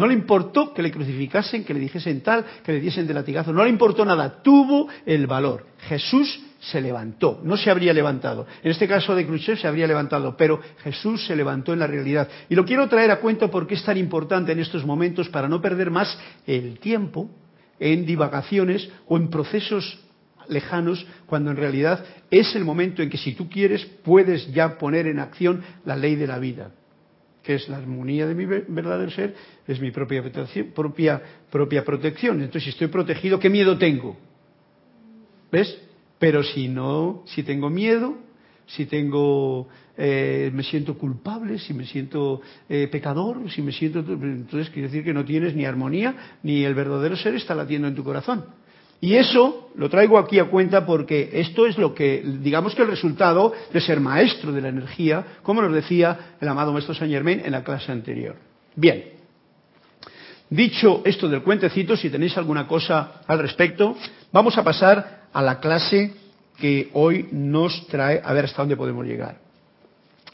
Speaker 1: No le importó que le crucificasen, que le dijesen tal, que le diesen de latigazo. No le importó nada. Tuvo el valor. Jesús se levantó. No se habría levantado. En este caso de Khrushchev se habría levantado, pero Jesús se levantó en la realidad. Y lo quiero traer a cuenta porque es tan importante en estos momentos para no perder más el tiempo en divagaciones o en procesos lejanos, cuando en realidad es el momento en que si tú quieres puedes ya poner en acción la ley de la vida que es la armonía de mi verdadero ser, es mi propia, propia, propia protección. Entonces, si estoy protegido, ¿qué miedo tengo? ¿Ves? Pero si no, si tengo miedo, si tengo, eh, me siento culpable, si me siento eh, pecador, si me siento, entonces quiere decir que no tienes ni armonía, ni el verdadero ser está latiendo en tu corazón. Y eso lo traigo aquí a cuenta porque esto es lo que, digamos que el resultado de ser maestro de la energía, como nos decía el amado maestro Saint Germain en la clase anterior. Bien, dicho esto del cuentecito, si tenéis alguna cosa al respecto, vamos a pasar a la clase que hoy nos trae, a ver hasta dónde podemos llegar.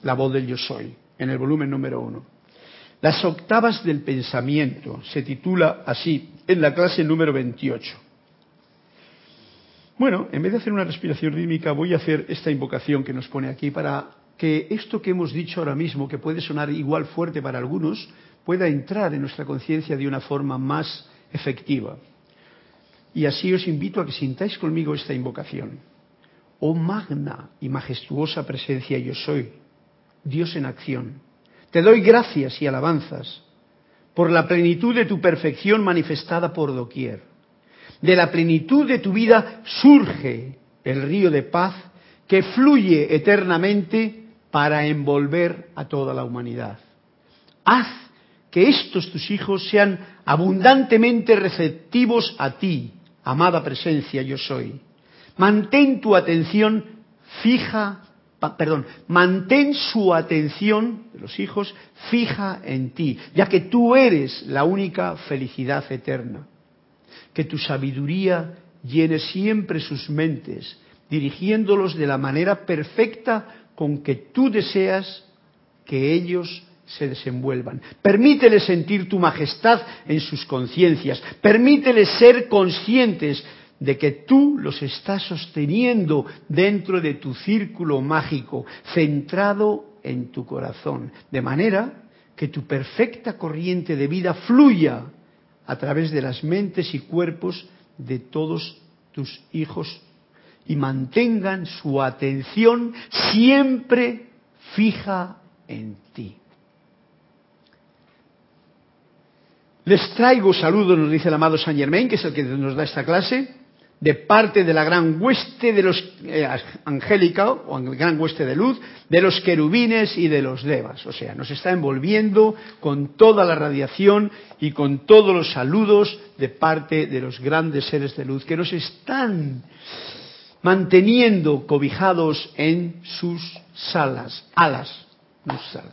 Speaker 1: La voz del yo soy, en el volumen número uno. Las octavas del pensamiento se titula así en la clase número 28. Bueno, en vez de hacer una respiración rítmica, voy a hacer esta invocación que nos pone aquí para que esto que hemos dicho ahora mismo, que puede sonar igual fuerte para algunos, pueda entrar en nuestra conciencia de una forma más efectiva. Y así os invito a que sintáis conmigo esta invocación. Oh magna y majestuosa presencia yo soy, Dios en acción. Te doy gracias y alabanzas por la plenitud de tu perfección manifestada por doquier de la plenitud de tu vida surge el río de paz que fluye eternamente para envolver a toda la humanidad. Haz que estos tus hijos sean abundantemente receptivos a ti, amada presencia yo soy. Mantén tu atención fija, perdón, mantén su atención de los hijos fija en ti, ya que tú eres la única felicidad eterna que tu sabiduría llene siempre sus mentes, dirigiéndolos de la manera perfecta con que tú deseas que ellos se desenvuelvan. Permíteles sentir tu majestad en sus conciencias. Permíteles ser conscientes de que tú los estás sosteniendo dentro de tu círculo mágico, centrado en tu corazón, de manera que tu perfecta corriente de vida fluya a través de las mentes y cuerpos de todos tus hijos y mantengan su atención siempre fija en ti. Les traigo saludos, nos dice el amado Saint Germain, que es el que nos da esta clase, de parte de la gran hueste de los eh, angélica o gran hueste de luz, de los querubines y de los devas. O sea, nos está envolviendo con toda la radiación y con todos los saludos de parte de los grandes seres de luz que nos están manteniendo cobijados en sus salas, alas,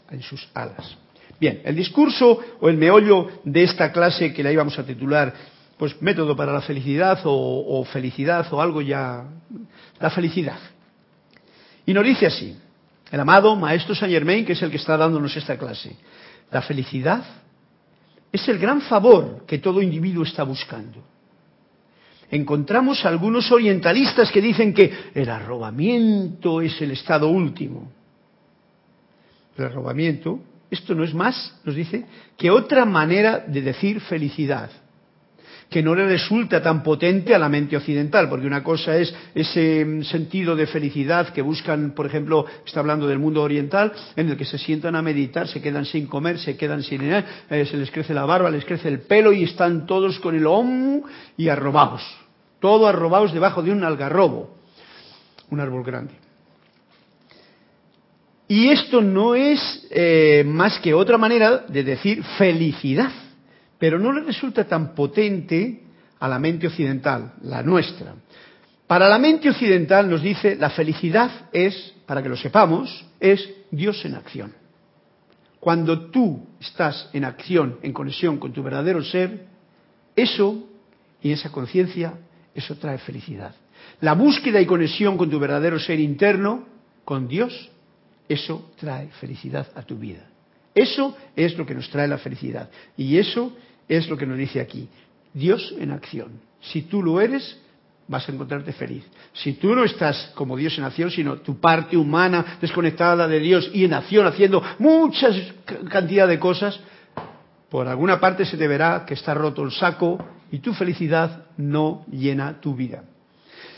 Speaker 1: en sus alas. Bien, el discurso o el meollo de esta clase que la íbamos a titular pues método para la felicidad o, felicidad o algo ya, la felicidad. Y nos dice así, el amado Maestro Saint Germain, que es el que está dándonos esta clase. La felicidad es el gran favor que todo individuo está buscando. Encontramos algunos orientalistas que dicen que el arrobamiento es el estado último. El arrobamiento, esto no es más, nos dice, que otra manera de decir felicidad que no le resulta tan potente a la mente occidental, porque una cosa es ese mm, sentido de felicidad que buscan, por ejemplo, está hablando del mundo oriental, en el que se sientan a meditar, se quedan sin comer, se quedan sin eh, se les crece la barba, les crece el pelo y están todos con el om y arrobados, todo arrobados debajo de un algarrobo, un árbol grande. Y esto no es eh, más que otra manera de decir felicidad pero no le resulta tan potente a la mente occidental, la nuestra. Para la mente occidental nos dice, la felicidad es, para que lo sepamos, es Dios en acción. Cuando tú estás en acción, en conexión con tu verdadero ser, eso y esa conciencia, eso trae felicidad. La búsqueda y conexión con tu verdadero ser interno, con Dios, eso trae felicidad a tu vida. Eso es lo que nos trae la felicidad. Y eso es lo que nos dice aquí. Dios en acción. Si tú lo eres, vas a encontrarte feliz. Si tú no estás como Dios en acción, sino tu parte humana desconectada de Dios y en acción haciendo muchas cantidad de cosas, por alguna parte se te verá que está roto el saco y tu felicidad no llena tu vida.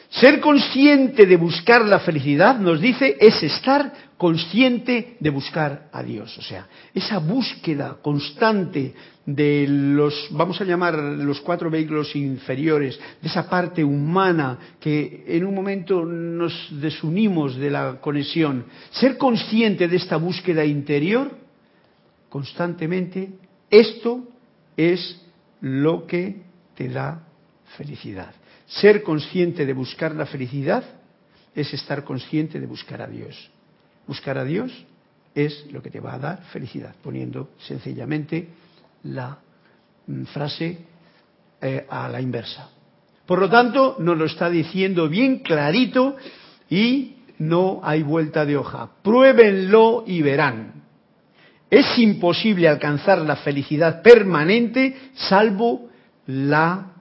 Speaker 1: Ser consciente de buscar la felicidad, nos dice, es estar consciente de buscar a Dios. O sea, esa búsqueda constante de los, vamos a llamar los cuatro vehículos inferiores, de esa parte humana que en un momento nos desunimos de la conexión. Ser consciente de esta búsqueda interior constantemente, esto es lo que te da felicidad. Ser consciente de buscar la felicidad es estar consciente de buscar a Dios. Buscar a Dios es lo que te va a dar felicidad, poniendo sencillamente la mm, frase eh, a la inversa. Por lo tanto, nos lo está diciendo bien clarito y no hay vuelta de hoja. Pruébenlo y verán. Es imposible alcanzar la felicidad permanente salvo la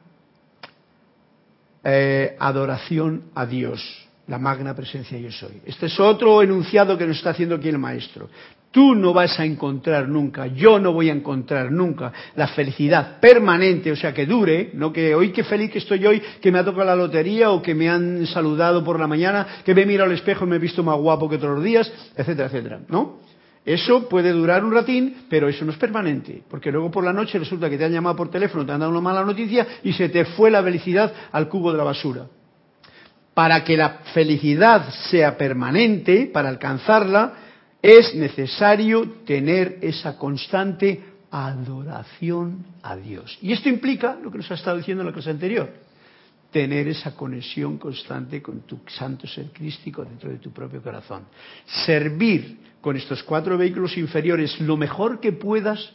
Speaker 1: eh, adoración a Dios, la magna presencia yo soy. Este es otro enunciado que nos está haciendo aquí el maestro. Tú no vas a encontrar nunca, yo no voy a encontrar nunca la felicidad permanente, o sea, que dure, no que hoy qué feliz que estoy hoy, que me ha tocado la lotería o que me han saludado por la mañana, que me he mirado al espejo y me he visto más guapo que los días, etcétera, etcétera, ¿no? Eso puede durar un ratín, pero eso no es permanente, porque luego por la noche resulta que te han llamado por teléfono, te han dado una mala noticia y se te fue la felicidad al cubo de la basura. Para que la felicidad sea permanente, para alcanzarla, es necesario tener esa constante adoración a Dios. Y esto implica lo que nos ha estado diciendo en la clase anterior, tener esa conexión constante con tu santo ser crístico dentro de tu propio corazón. Servir con estos cuatro vehículos inferiores lo mejor que puedas,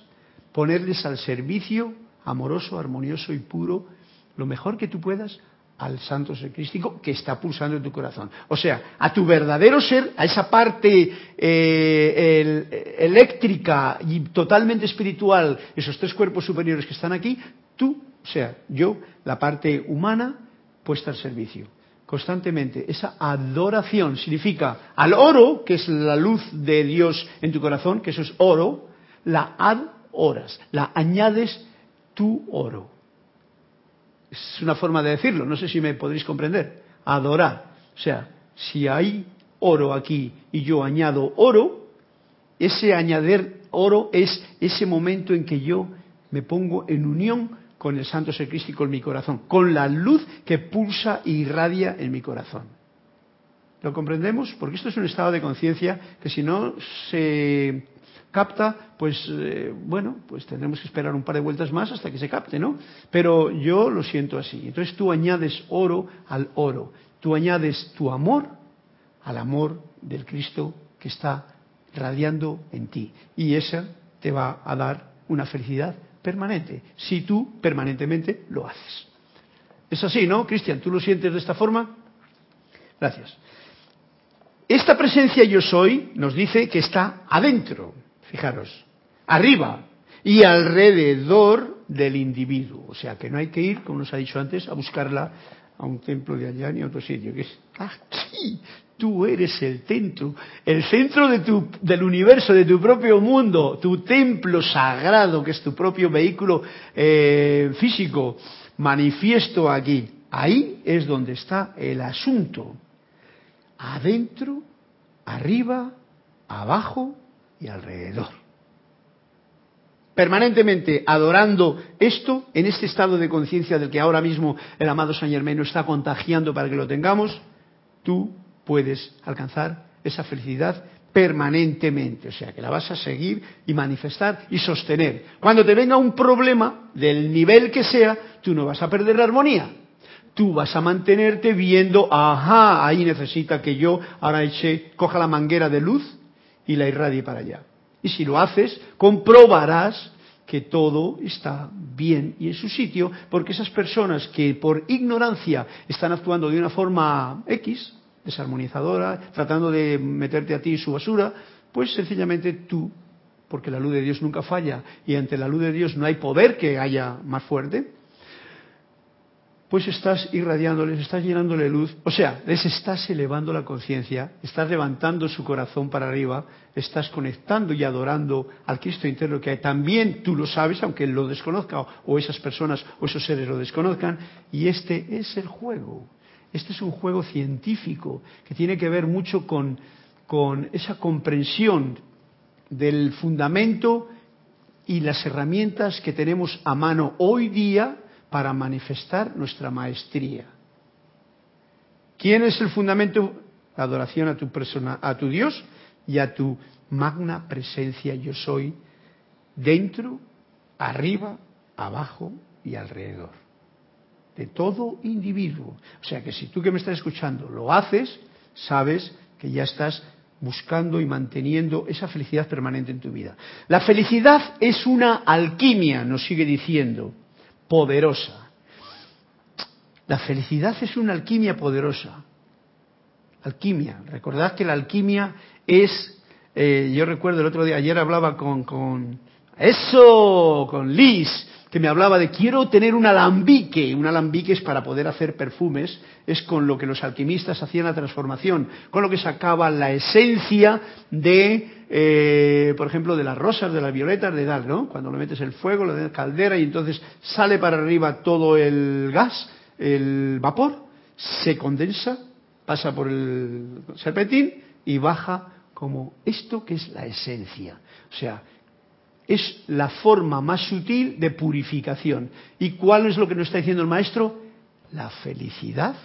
Speaker 1: ponerles al servicio amoroso, armonioso y puro, lo mejor que tú puedas al santo ser crístico que está pulsando en tu corazón. O sea, a tu verdadero ser, a esa parte eh, eléctrica y totalmente espiritual, esos tres cuerpos superiores que están aquí, tú, o sea, yo, la parte humana, puesta al servicio constantemente. Esa adoración significa al oro, que es la luz de Dios en tu corazón, que eso es oro, la adoras, la añades tu oro. Es una forma de decirlo, no sé si me podréis comprender. Adorar. O sea, si hay oro aquí y yo añado oro, ese añadir oro es ese momento en que yo me pongo en unión con el santo ser crístico en mi corazón, con la luz que pulsa e irradia en mi corazón. ¿Lo comprendemos? Porque esto es un estado de conciencia que si no se capta, pues eh, bueno, pues tendremos que esperar un par de vueltas más hasta que se capte, ¿no? Pero yo lo siento así. Entonces tú añades oro al oro, tú añades tu amor al amor del Cristo que está radiando en ti. Y esa te va a dar una felicidad permanente, si tú permanentemente lo haces. Es así, ¿no, Cristian? ¿Tú lo sientes de esta forma? Gracias. esta presencia yo soy nos dice que está adentro, fijaros, arriba y alrededor del individuo. O sea que no hay que ir, como nos ha dicho antes, a buscarla a un templo de allá ni a otro sitio, que es aquí. Tú eres el centro, el centro del universo, de tu propio mundo, tu templo sagrado, que es tu propio vehículo eh, físico, manifiesto aquí. Ahí es donde está el asunto. Adentro, arriba, abajo y alrededor. Permanentemente adorando esto en este estado de conciencia del que ahora mismo el amado San Germain nos está contagiando para que lo tengamos, tú puedes alcanzar esa felicidad permanentemente, o sea que la vas a seguir y manifestar y sostener. Cuando te venga un problema del nivel que sea, tú no vas a perder la armonía. Tú vas a mantenerte viendo, ajá, ahí necesita que yo ahora eche, coja la manguera de luz y la irradie para allá. Y si lo haces, comprobarás que todo está bien y en su sitio, porque esas personas que por ignorancia están actuando de una forma X, desarmonizadora, tratando de meterte a ti su basura, pues sencillamente tú, porque la luz de Dios nunca falla y ante la luz de Dios no hay poder que haya más fuerte, pues estás irradiándoles, estás llenándole luz, o sea, les estás elevando la conciencia, estás levantando su corazón para arriba, estás conectando y adorando al Cristo interno que hay. También tú lo sabes, aunque él lo desconozca, o esas personas o esos seres lo desconozcan, y este es el juego. Este es un juego científico que tiene que ver mucho con, con esa comprensión del fundamento y las herramientas que tenemos a mano hoy día para manifestar nuestra maestría. ¿Quién es el fundamento? La adoración a tu persona, a tu Dios y a tu magna presencia yo soy dentro, arriba, abajo y alrededor. De todo individuo. O sea que si tú que me estás escuchando lo haces, sabes que ya estás buscando y manteniendo esa felicidad permanente en tu vida. La felicidad es una alquimia, nos sigue diciendo poderosa. La felicidad es una alquimia poderosa. Alquimia. Recordad que la alquimia es, eh, yo recuerdo el otro día, ayer hablaba con, con eso, con Liz, que me hablaba de quiero tener un alambique. Un alambique es para poder hacer perfumes, es con lo que los alquimistas hacían la transformación, con lo que sacaban la esencia de eh, por ejemplo, de las rosas, de las violetas, de dar, ¿no? Cuando le metes el fuego, le das caldera y entonces sale para arriba todo el gas, el vapor, se condensa, pasa por el serpentín y baja como esto que es la esencia. O sea, es la forma más sutil de purificación. ¿Y cuál es lo que nos está diciendo el maestro? La felicidad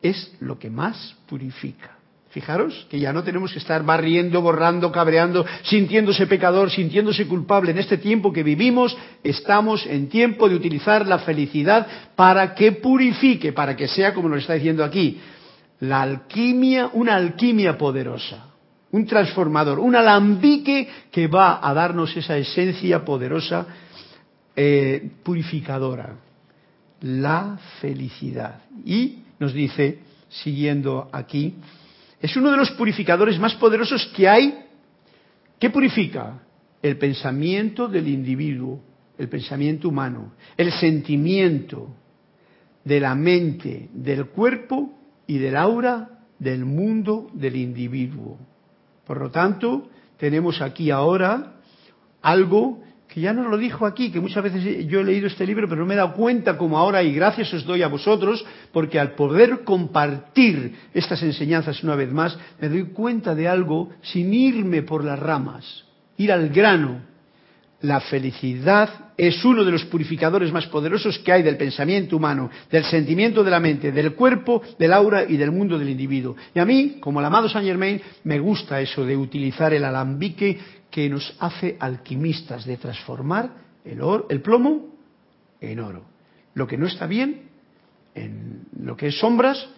Speaker 1: es lo que más purifica. Fijaros que ya no tenemos que estar barriendo, borrando, cabreando, sintiéndose pecador, sintiéndose culpable. En este tiempo que vivimos, estamos en tiempo de utilizar la felicidad para que purifique, para que sea, como nos está diciendo aquí, la alquimia, una alquimia poderosa, un transformador, un alambique que va a darnos esa esencia poderosa, eh, purificadora, la felicidad. Y nos dice, siguiendo aquí, es uno de los purificadores más poderosos que hay. ¿Qué purifica? El pensamiento del individuo, el pensamiento humano, el sentimiento de la mente, del cuerpo y del aura del mundo del individuo. Por lo tanto, tenemos aquí ahora algo que ya nos lo dijo aquí, que muchas veces yo he leído este libro, pero no me he dado cuenta como ahora, y gracias os doy a vosotros, porque al poder compartir estas enseñanzas una vez más, me doy cuenta de algo sin irme por las ramas, ir al grano. La felicidad es uno de los purificadores más poderosos que hay del pensamiento humano, del sentimiento de la mente, del cuerpo, del aura y del mundo del individuo. Y a mí, como el amado Saint Germain, me gusta eso de utilizar el alambique que nos hace alquimistas de transformar el, oro, el plomo en oro. Lo que no está bien, en lo que es sombras,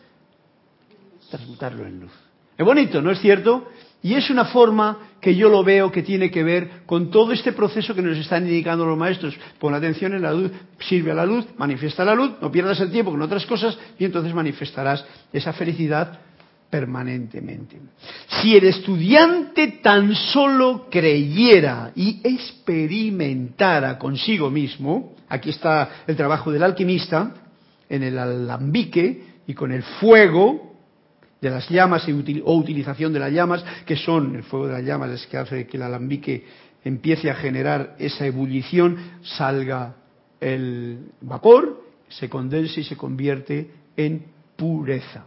Speaker 1: transmutarlo en luz. Es bonito, ¿no es cierto? Y es una forma que yo lo veo que tiene que ver con todo este proceso que nos están indicando los maestros. Pon atención en la luz, sirve a la luz, manifiesta la luz, no pierdas el tiempo con otras cosas y entonces manifestarás esa felicidad permanentemente. Si el estudiante tan solo creyera y experimentara consigo mismo, aquí está el trabajo del alquimista, en el alambique y con el fuego de las llamas o utilización de las llamas, que son el fuego de las llamas es que hace que el alambique empiece a generar esa ebullición, salga el vapor, se condense y se convierte en pureza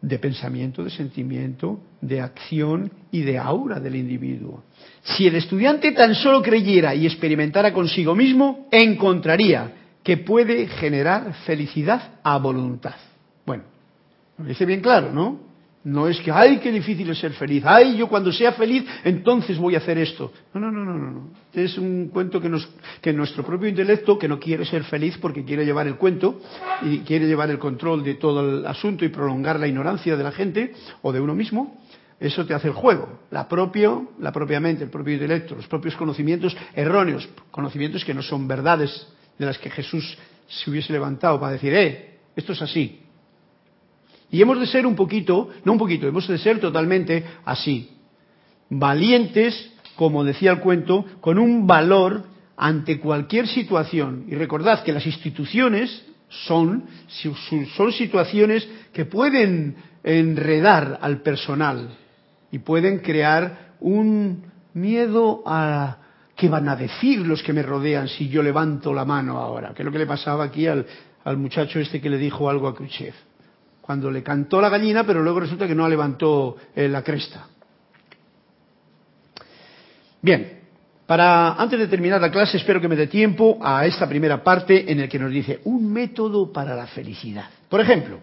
Speaker 1: de pensamiento, de sentimiento, de acción y de aura del individuo. Si el estudiante tan solo creyera y experimentara consigo mismo, encontraría que puede generar felicidad a voluntad. Lo dice bien claro, ¿no? No es que, ay, qué difícil es ser feliz. Ay, yo cuando sea feliz, entonces voy a hacer esto. No, no, no, no, no. Es un cuento que, nos, que nuestro propio intelecto, que no quiere ser feliz porque quiere llevar el cuento y quiere llevar el control de todo el asunto y prolongar la ignorancia de la gente o de uno mismo, eso te hace el juego. La propio, la propia mente, el propio intelecto, los propios conocimientos erróneos, conocimientos que no son verdades de las que Jesús se hubiese levantado para decir, eh, esto es así, y hemos de ser un poquito, no un poquito, hemos de ser totalmente así. Valientes, como decía el cuento, con un valor ante cualquier situación. Y recordad que las instituciones son, situaciones que pueden enredar al personal y pueden crear un miedo a qué van a decir los que me rodean si yo levanto la mano ahora, que es lo que le pasaba aquí al, al muchacho este que le dijo algo a Khrushchev cuando le cantó la gallina, pero luego resulta que no levantó eh, la cresta. Bien, para antes de terminar la clase, espero que me dé tiempo a esta primera parte en el que nos dice un método para la felicidad. Por ejemplo,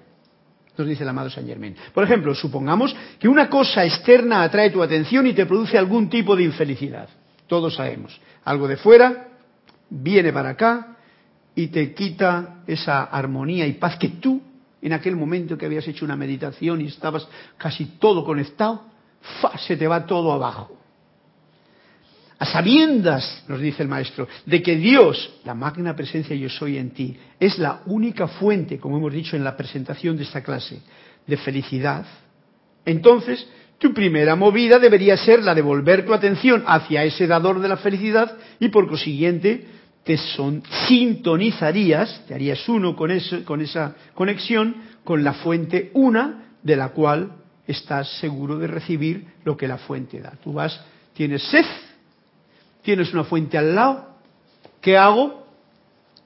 Speaker 1: nos dice el amado Saint Germain. Por ejemplo, supongamos que una cosa externa atrae tu atención y te produce algún tipo de infelicidad. Todos sabemos. Algo de fuera viene para acá y te quita esa armonía y paz que tú en aquel momento que habías hecho una meditación y estabas casi todo conectado, ¡fa! se te va todo abajo. A sabiendas, nos dice el maestro, de que Dios, la magna presencia yo soy en ti, es la única fuente, como hemos dicho en la presentación de esta clase, de felicidad, entonces tu primera movida debería ser la de volver tu atención hacia ese dador de la felicidad y por consiguiente te son, sintonizarías, te harías uno con, eso, con esa conexión, con la fuente una de la cual estás seguro de recibir lo que la fuente da. Tú vas, tienes sed, tienes una fuente al lado, ¿qué hago?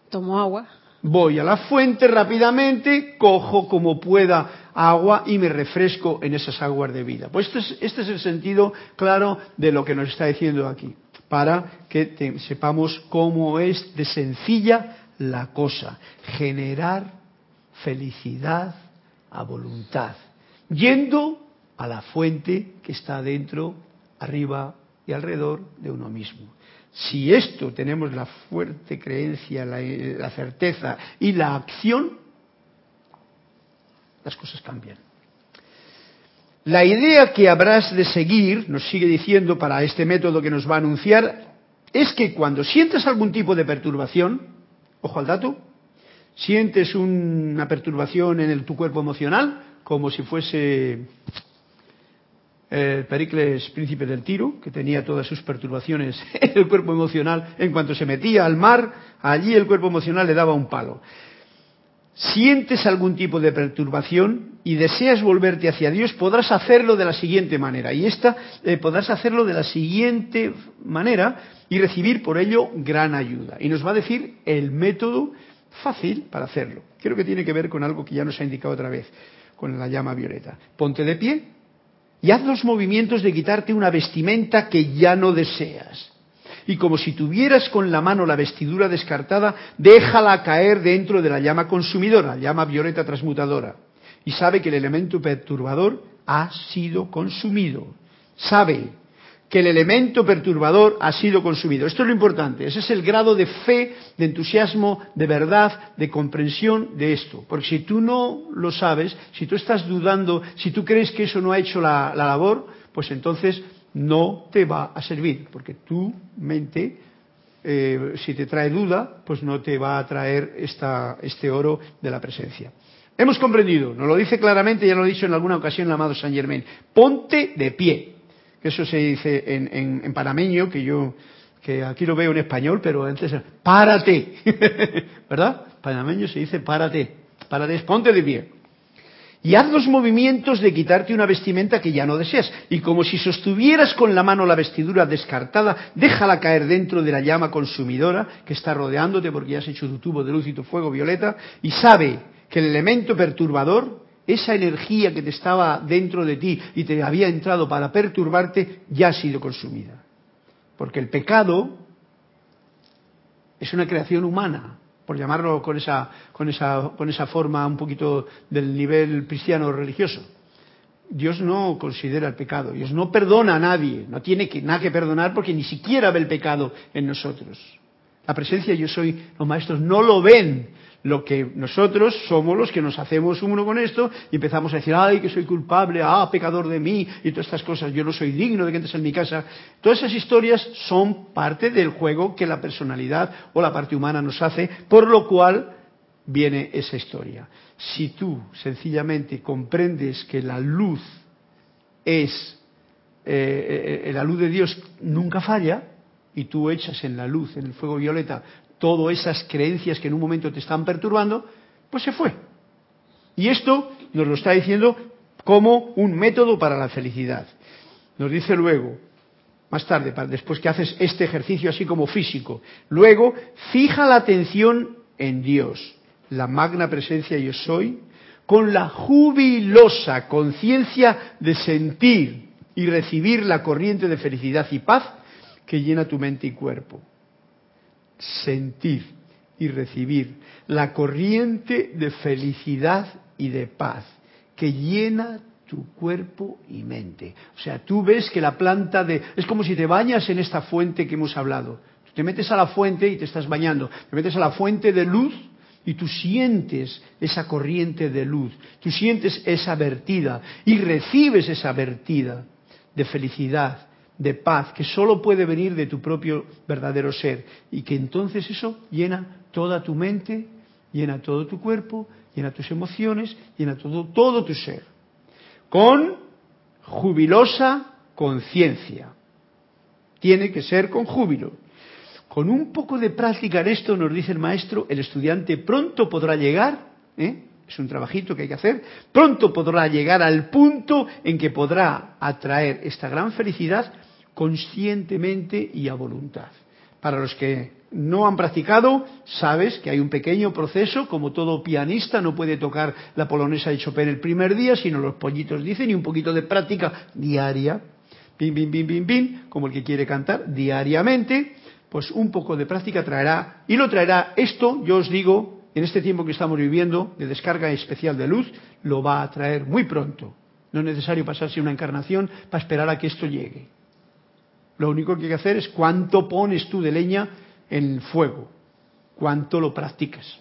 Speaker 3: Tomo agua.
Speaker 1: Voy a la fuente rápidamente, cojo como pueda agua y me refresco en esas aguas de vida. Pues este es, este es el sentido claro de lo que nos está diciendo aquí para que sepamos cómo es de sencilla la cosa. Generar felicidad a voluntad, yendo a la fuente que está dentro, arriba y alrededor de uno mismo. Si esto tenemos la fuerte creencia, la, la certeza y la acción, las cosas cambian. La idea que habrás de seguir, nos sigue diciendo para este método que nos va a anunciar, es que cuando sientes algún tipo de perturbación, ojo al dato, sientes una perturbación en tu cuerpo emocional, como si fuese el Pericles, príncipe del Tiro, que tenía todas sus perturbaciones en el cuerpo emocional, en cuanto se metía al mar, allí el cuerpo emocional le daba un palo sientes algún tipo de perturbación y deseas volverte hacia Dios, podrás hacerlo de la siguiente manera. Y esta eh, podrás hacerlo de la siguiente manera y recibir por ello gran ayuda. Y nos va a decir el método fácil para hacerlo. Creo que tiene que ver con algo que ya nos ha indicado otra vez, con la llama violeta. Ponte de pie y haz los movimientos de quitarte una vestimenta que ya no deseas y como si tuvieras con la mano la vestidura descartada, déjala caer dentro de la llama consumidora, llama violeta transmutadora. Y sabe que el elemento perturbador ha sido consumido. Sabe que el elemento perturbador ha sido consumido. Esto es lo importante. Ese es el grado de fe, de entusiasmo, de verdad, de comprensión de esto. Porque si tú no lo sabes, si tú estás dudando, si tú crees que eso no ha hecho la, la labor, pues entonces no te va a servir, porque tu mente, eh, si te trae duda, pues no te va a traer esta, este oro de la presencia. Hemos comprendido, nos lo dice claramente, ya lo he dicho en alguna ocasión el amado San Germain. Ponte de pie. Eso se dice en, en, panameño, que yo, que aquí lo veo en español, pero antes, párate. ¿Verdad? Panameño se dice párate. Párate, ponte de pie. Y haz los movimientos de quitarte una vestimenta que ya no deseas. Y como si sostuvieras con la mano la vestidura descartada, déjala caer dentro de la llama consumidora que está rodeándote porque ya has hecho tu tubo de luz y tu fuego violeta. Y sabe que el elemento perturbador, esa energía que te estaba dentro de ti y te había entrado para perturbarte, ya ha sido consumida. Porque el pecado es una creación humana, por llamarlo con esa, con esa, con esa forma un poquito del nivel cristiano religioso. Dios no considera el pecado, Dios no perdona a nadie, no tiene que, nada que perdonar porque ni siquiera ve el pecado en nosotros. La presencia yo soy, los maestros no lo ven, lo que nosotros somos los que nos hacemos uno con esto y empezamos a decir, ay, que soy culpable, ah, pecador de mí, y todas estas cosas, yo no soy digno de que entres en mi casa. Todas esas historias son parte del juego que la personalidad o la parte humana nos hace, por lo cual viene esa historia. Si tú sencillamente comprendes que la luz es, eh, eh, la luz de Dios nunca falla, y tú echas en la luz, en el fuego violeta, todas esas creencias que en un momento te están perturbando, pues se fue. Y esto nos lo está diciendo como un método para la felicidad. Nos dice luego, más tarde, después que haces este ejercicio así como físico, luego fija la atención en Dios, la magna presencia yo soy, con la jubilosa conciencia de sentir y recibir la corriente de felicidad y paz que llena tu mente y cuerpo sentir y recibir la corriente de felicidad y de paz que llena tu cuerpo y mente. O sea, tú ves que la planta de... Es como si te bañas en esta fuente que hemos hablado. te metes a la fuente y te estás bañando. Te metes a la fuente de luz y tú sientes esa corriente de luz. Tú sientes esa vertida y recibes esa vertida de felicidad, de paz que solo puede venir de tu propio verdadero ser y que entonces eso llena toda tu mente, llena todo tu cuerpo, llena tus emociones, llena todo, todo tu ser. Con jubilosa conciencia. Tiene que ser con júbilo. Con un poco de práctica en esto, nos dice el maestro, el estudiante pronto podrá llegar, ¿eh? es un trabajito que hay que hacer, pronto podrá llegar al punto en que podrá atraer esta gran felicidad conscientemente y a voluntad. Para los que no han practicado, sabes que hay un pequeño proceso, como todo pianista no puede tocar la polonesa de Chopin el primer día, sino los pollitos dicen, y un poquito de práctica diaria, bim, bim, bim, bim, bim, como el que quiere cantar diariamente, pues un poco de práctica traerá, y lo traerá esto, yo os digo, en este tiempo que estamos viviendo, de descarga especial de luz, lo va a traer muy pronto. No es necesario pasarse una encarnación para esperar a que esto llegue. Lo único que hay que hacer es cuánto pones tú de leña en el fuego, cuánto lo practicas.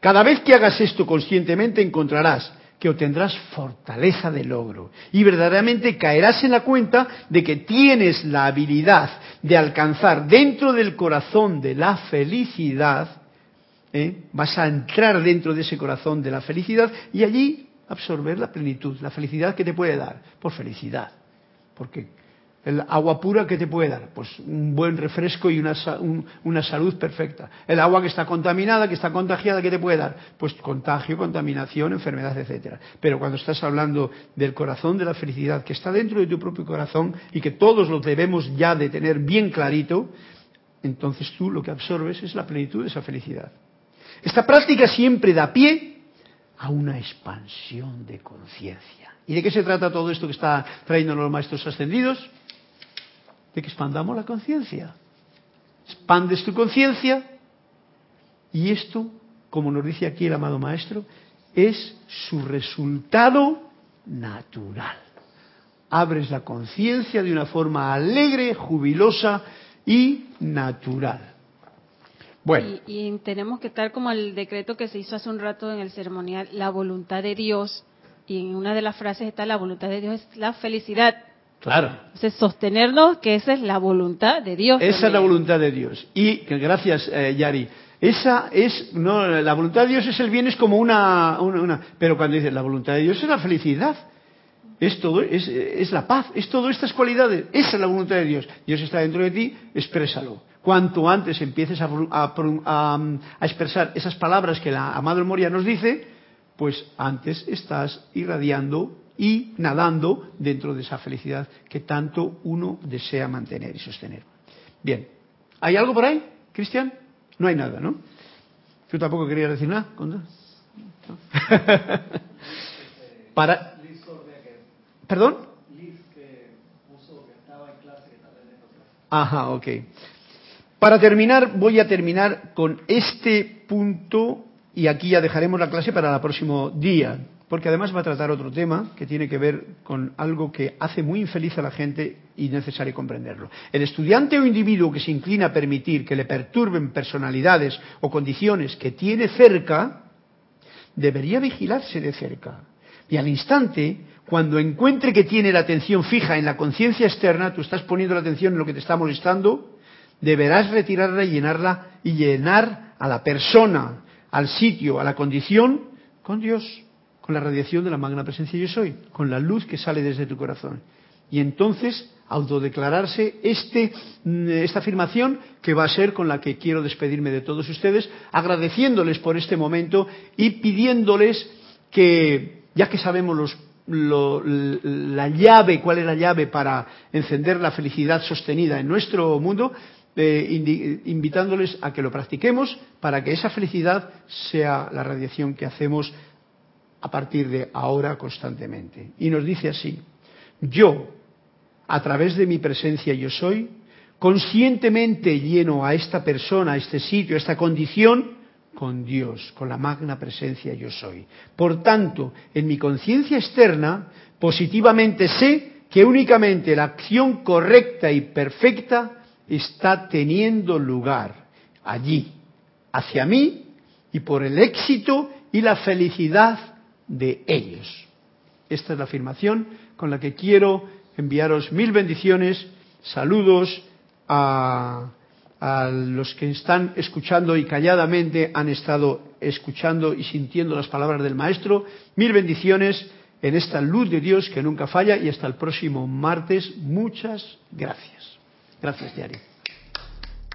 Speaker 1: Cada vez que hagas esto conscientemente encontrarás que obtendrás fortaleza de logro y verdaderamente caerás en la cuenta de que tienes la habilidad de alcanzar dentro del corazón de la felicidad, ¿eh? vas a entrar dentro de ese corazón de la felicidad y allí absorber la plenitud, la felicidad que te puede dar, por felicidad, porque el agua pura que te puede dar, pues un buen refresco y una, salud perfecta. El agua que está contaminada, que está contagiada, ¿qué te puede dar? Pues contagio, contaminación, enfermedad, etcétera. Pero cuando estás hablando del corazón de la felicidad que está dentro de tu propio corazón y que todos lo debemos ya de tener bien clarito, entonces tú lo que absorbes es la plenitud de esa felicidad. Esta práctica siempre da pie a una expansión de conciencia. ¿Y de qué se trata todo esto que está trayendo los maestros ascendidos? De que expandamos la conciencia. Expandes tu conciencia y esto, como nos dice aquí el amado maestro, es su resultado natural. Abres la conciencia de una forma alegre, jubilosa y natural.
Speaker 3: Bueno. Y, y, tenemos que estar como el decreto que se hizo hace un rato en el ceremonial, la voluntad de Dios, y en una de las frases está la voluntad de Dios es la felicidad,
Speaker 1: Claro.
Speaker 3: Entonces, sostenernos que esa es la voluntad de Dios.
Speaker 1: Esa es la voluntad de Dios. Y gracias, eh, Yari. Esa es, no, la voluntad de Dios es el bien, es como una, una, una- pero cuando dices la voluntad de Dios es la felicidad, es todo, es, es la paz, es todas estas cualidades, esa es la voluntad de Dios. Dios está dentro de ti, exprésalo. Cuanto antes empieces a, a a, a expresar esas palabras que la amado Moria nos dice, pues antes estás irradiando y nadando dentro de esa felicidad que tanto uno desea mantener y sostener. Bien, ¿hay algo por ahí, Cristian? No hay nada, ¿no? ¿Tú tampoco querías decir nada? ¿No? Para... ¿Perdón? Ajá, ok. Para terminar, voy a terminar con este punto y aquí ya dejaremos la clase para el próximo día, porque además va a tratar otro tema que tiene que ver con algo que hace muy infeliz a la gente y necesario comprenderlo. El estudiante o individuo que se inclina a permitir que le perturben personalidades o condiciones que tiene cerca, debería vigilarse de cerca. Y al instante, cuando encuentre que tiene la atención fija en la conciencia externa, tú estás poniendo la atención en lo que te está molestando, deberás retirarla y llenarla y llenar a la persona, al sitio, a la condición con Dios, con la radiación de la magna presencia yo soy, con la luz que sale desde tu corazón. Y entonces autodeclararse este, mm, esta afirmación que va a ser con la que quiero despedirme de todos ustedes, agradeciéndoles por este momento y pidiéndoles que, ya que sabemos los, lo- la llave, cuál es la llave para encender la felicidad sostenida en nuestro mundo, eh, invitándoles a que lo practiquemos para que esa felicidad sea la radiación que hacemos a partir de ahora constantemente. Y nos dice así, yo, a través de mi presencia yo soy, conscientemente lleno a esta persona, a este sitio, a esta condición, con Dios, con la magna presencia yo soy. Por tanto, en mi conciencia externa, positivamente sé que únicamente la acción correcta y perfecta está teniendo lugar allí, hacia mí y por el éxito y la felicidad de ellos. Esta es la afirmación con la que quiero enviaros mil bendiciones, saludos a, los que están escuchando y calladamente han estado escuchando y sintiendo las palabras del Maestro. Mil bendiciones en esta luz de Dios que nunca falla y hasta el próximo martes. Muchas gracias. Gracias, Diario.